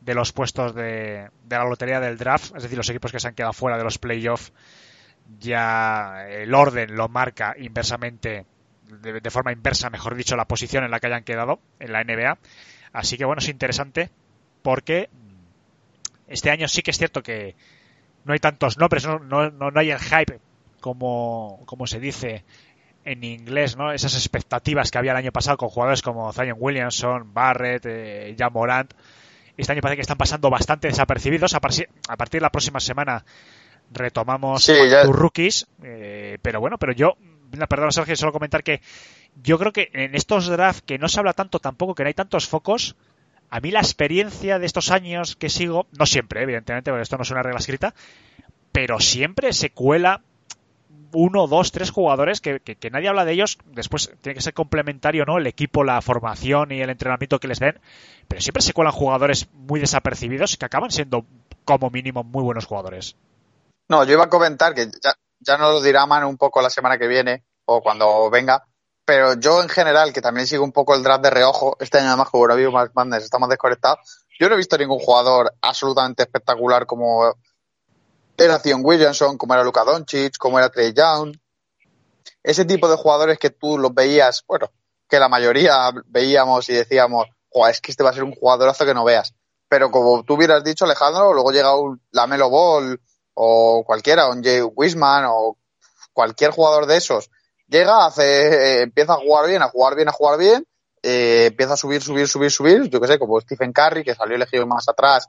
de los puestos de, de la lotería del draft, es decir, los equipos que se han quedado fuera de los playoffs, ya el orden lo marca inversamente, de, forma inversa, mejor dicho, la posición en la que hayan quedado en la NBA. Así que bueno, es interesante porque este año sí que es cierto que no hay tantos nombres, no, no, no hay el hype como, como se dice en inglés, ¿no? Esas expectativas que había el año pasado con jugadores como Zion Williamson, Barrett, eh, Jan Morant. Este año parece que están pasando bastante desapercibidos. A partir de la próxima semana retomamos Sí, ya- tus rookies. eh, pero bueno, pero yo, perdón Sergio, solo comentar que yo creo que en estos drafts que no se habla tanto tampoco, que no hay tantos focos, a mí la experiencia de estos años que sigo, no siempre, evidentemente, porque esto no es una regla escrita, pero siempre se cuela uno, dos, tres jugadores que, que- que nadie habla de ellos. Después tiene que ser complementario, ¿no? El equipo, la formación y el entrenamiento que les den. Pero siempre se cuelan jugadores muy desapercibidos que acaban siendo, como mínimo, muy buenos jugadores. No, yo iba a comentar que ya, ya nos lo dirá Man un poco la semana que viene o cuando venga, pero yo en general, que también sigo un poco el draft de reojo, este año además como habido más Madness está más desconectado, yo no he visto ningún jugador absolutamente espectacular como era Zion Williamson, como era Luka Doncic, como era Trey Young. Ese tipo de jugadores que tú los veías, bueno, que la mayoría veíamos y decíamos, "Joder, es que este va a ser un jugadorazo que no veas. Pero como tú hubieras dicho, Alejandro, luego llega un Lamelo Ball o cualquiera, un Jay Wisman o cualquier jugador de esos, llega, hace, eh, empieza a jugar bien, a jugar bien, a jugar bien, eh, empieza a subir, subir, subir, subir, yo que sé, como Stephen Curry, que salió elegido más atrás,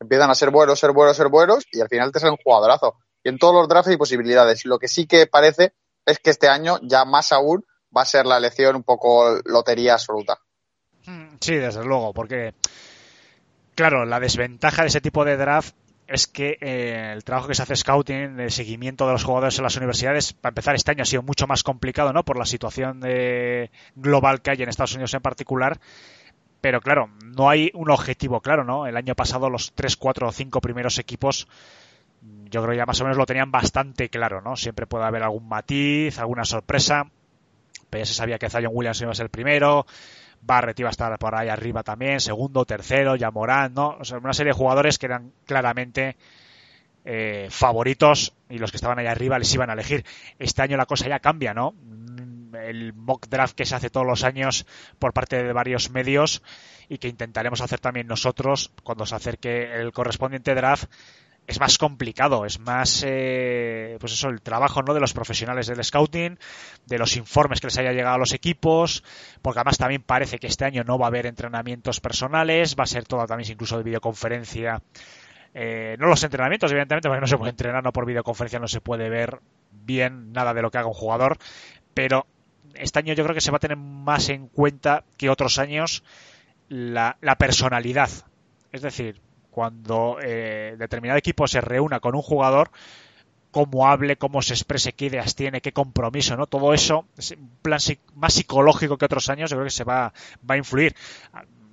empiezan a ser buenos, ser buenos, ser buenos, y al final te sale un jugadorazo. Y en todos los drafts hay posibilidades. Lo que sí que parece es que este año, ya más aún, va a ser la elección un poco lotería absoluta. Mm, Sí, desde luego, porque, claro, la desventaja de ese tipo de draft es que eh, el trabajo que se hace scouting, el seguimiento de los jugadores en las universidades, para empezar este año ha sido mucho más complicado, ¿no? Por la situación global que hay en Estados Unidos en particular. Pero claro, no hay un objetivo claro, ¿no? El año pasado los 3, 4 o 5 primeros equipos yo creo ya más o menos lo tenían bastante claro, ¿no? Siempre puede haber algún matiz, alguna sorpresa. Pero ya se sabía que Zion Williams iba a ser el primero, Barrett iba a estar por ahí arriba también, segundo, tercero, ya Morán, ¿no? O sea, una serie de jugadores que eran claramente eh, favoritos y los que estaban ahí arriba les iban a elegir. Este año la cosa ya cambia, ¿no? Mm, El mock draft que se hace todos los años por parte de varios medios y que intentaremos hacer también nosotros cuando se acerque el correspondiente draft es más complicado, es más, eh, pues eso, el trabajo ¿no? de los profesionales del scouting, de los informes que les haya llegado a los equipos, porque además también parece que este año no va a haber entrenamientos personales, va a ser todo también incluso de videoconferencia. Eh, no los entrenamientos, evidentemente, porque no se puede entrenar, no por videoconferencia no se puede ver bien nada de lo que haga un jugador, pero este año yo creo que se va a tener más en cuenta que otros años la, la personalidad. Es decir, cuando eh, determinado equipo se reúna con un jugador, cómo hable, cómo se exprese, qué ideas tiene, qué compromiso, ¿no? Todo eso, plan más psicológico que otros años, yo creo que se va, va a influir.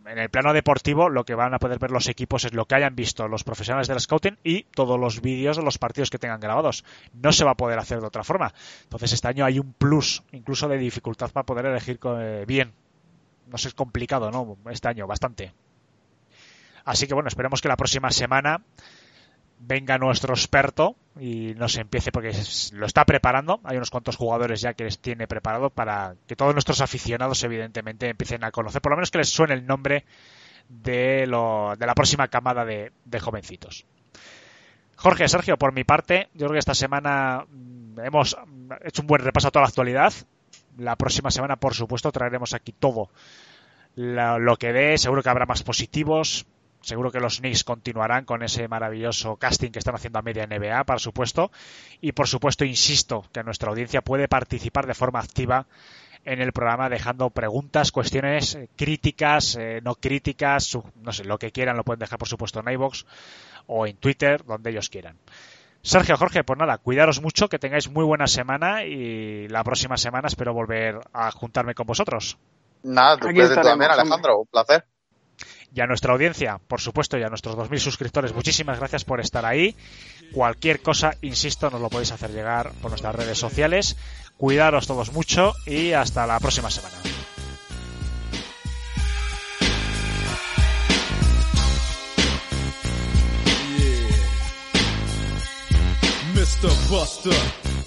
En el plano deportivo, lo que van a poder ver los equipos es lo que hayan visto los profesionales del scouting y todos los vídeos de los partidos que tengan grabados. No se va a poder hacer de otra forma. Entonces, este año hay un plus, incluso de dificultad para poder elegir eh, bien. No sé, es complicado, ¿no? Este año, bastante. Así que bueno, esperemos que la próxima semana venga nuestro experto y nos empiece, porque lo está preparando. Hay unos cuantos jugadores ya que les tiene preparado para que todos nuestros aficionados, evidentemente, empiecen a conocer, por lo menos que les suene el nombre de, lo, de la próxima camada de, jovencitos. Jorge, Sergio, por mi parte, yo creo que esta semana mm, hemos hecho un buen repaso a toda la actualidad. La próxima semana, por supuesto, traeremos aquí todo la- lo que dé. Seguro que habrá más positivos, Seguro que los Knicks continuarán con ese maravilloso casting que están haciendo a media NBA, por supuesto. Y por supuesto, insisto, que nuestra audiencia puede participar de forma activa en el programa dejando preguntas, cuestiones eh, críticas, eh, no críticas, su- no sé, lo que quieran lo pueden dejar por supuesto en iVoox o en Twitter, donde ellos quieran. Sergio, Jorge, pues nada, cuidaros mucho, que tengáis muy buena semana y la próxima semana espero volver a juntarme con vosotros. Nada, tú estaremos, también. Alejandro. Un placer. Y a nuestra audiencia, por supuesto, y a nuestros 2.000 suscriptores, muchísimas gracias por estar ahí. Cualquier cosa, insisto, nos lo podéis hacer llegar por nuestras redes sociales. Cuidaros todos mucho y hasta la próxima semana.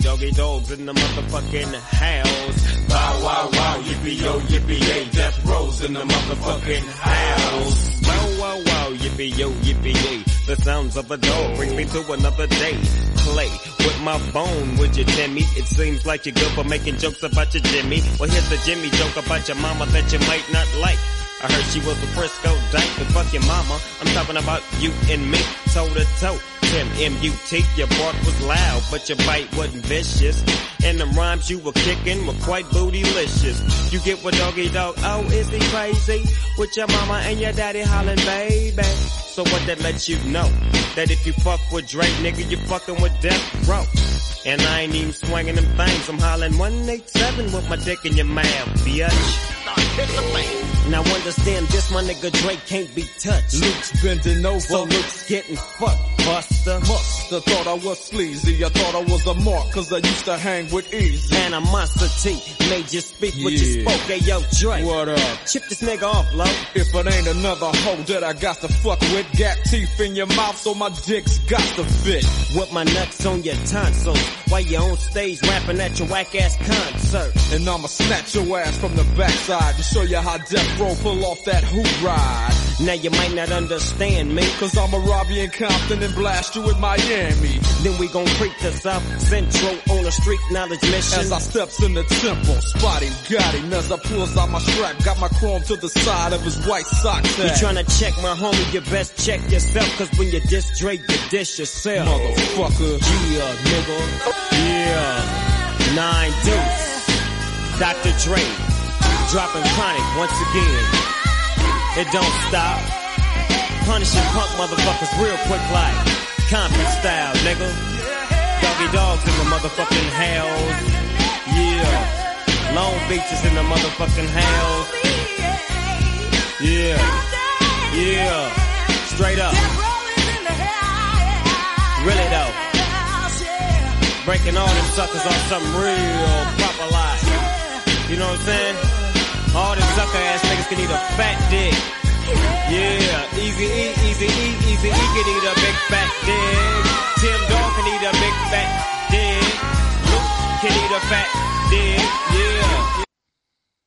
Doggy dogs in the motherfucking house. Bow wow wow, yippee yo, yippee yay, death rows in the motherfucking house. Wow wow wow, yippee yo, yippee yay. The sounds of a dog bring me to another day. Play with my bone, would you, Timmy? It seems like you're good for making jokes about your Jimmy. Well, here's the Jimmy joke about your mama that you might not like. I heard she was a Frisco dyke, but fuck your mama. I'm talking about you and me, toe to toe. Tim M-U-T, your bark was loud, but your bite wasn't vicious. And the rhymes you were kicking were quite bootylicious. You get what doggy dog, oh, is he crazy? With your mama and your daddy hollering, baby. So what that lets you know? That if you fuck with Drake, nigga, you fucking with Death Row. And I ain't even swinging them things, I'm hollering 187 with my dick in your mouth, bitch. Now understand this, my nigga Drake can't be touched. Luke's bending over. So Luke's getting fucked, buster. Musta thought I was sleazy. I thought I was a mark cause I used to hang with easy. Animosity made you speak what you spoke. Hey, yo, Drake. What up? Chip this nigga off, low. If it ain't another hoe that I got to fuck with, got teeth in your mouth so my dick's got to fit. With my nuts on your tonsils. While you on stage rapping at your whack ass concert. And I'ma snatch your ass from the backside and show you how Death Row pull off that hoop ride. Now you might not understand me. Cause I'ma rob you in Compton and blast you in Miami. Then we gon' creep to South Central on a street knowledge mission. As I steps in the temple, spot him, got him. As I pulls out my strap, got my chrome to the side of his white sock You tryna check my homie, you best check yourself. Cause when you diss Drake, you dish yourself. Motherfucker. Yeah, nigga. Yeah. Nine deuce. Dr. Dre. Dropping chronic once again. It don't stop. Punishing punk motherfuckers real quick like Compton style, nigga. Doggy dogs in the motherfucking house. Yeah. Long Beach is in the motherfucking house. Yeah. Yeah. Straight up. Really though. Breaking all them suckers on something real proper like. You know what I'm saying? All them sucker ass niggas can eat a fat dick. Yeah, easy E, easy E, easy E can eat a big fat dick. Tim eat a big fat dick. Luke can eat a fat dick. Yeah.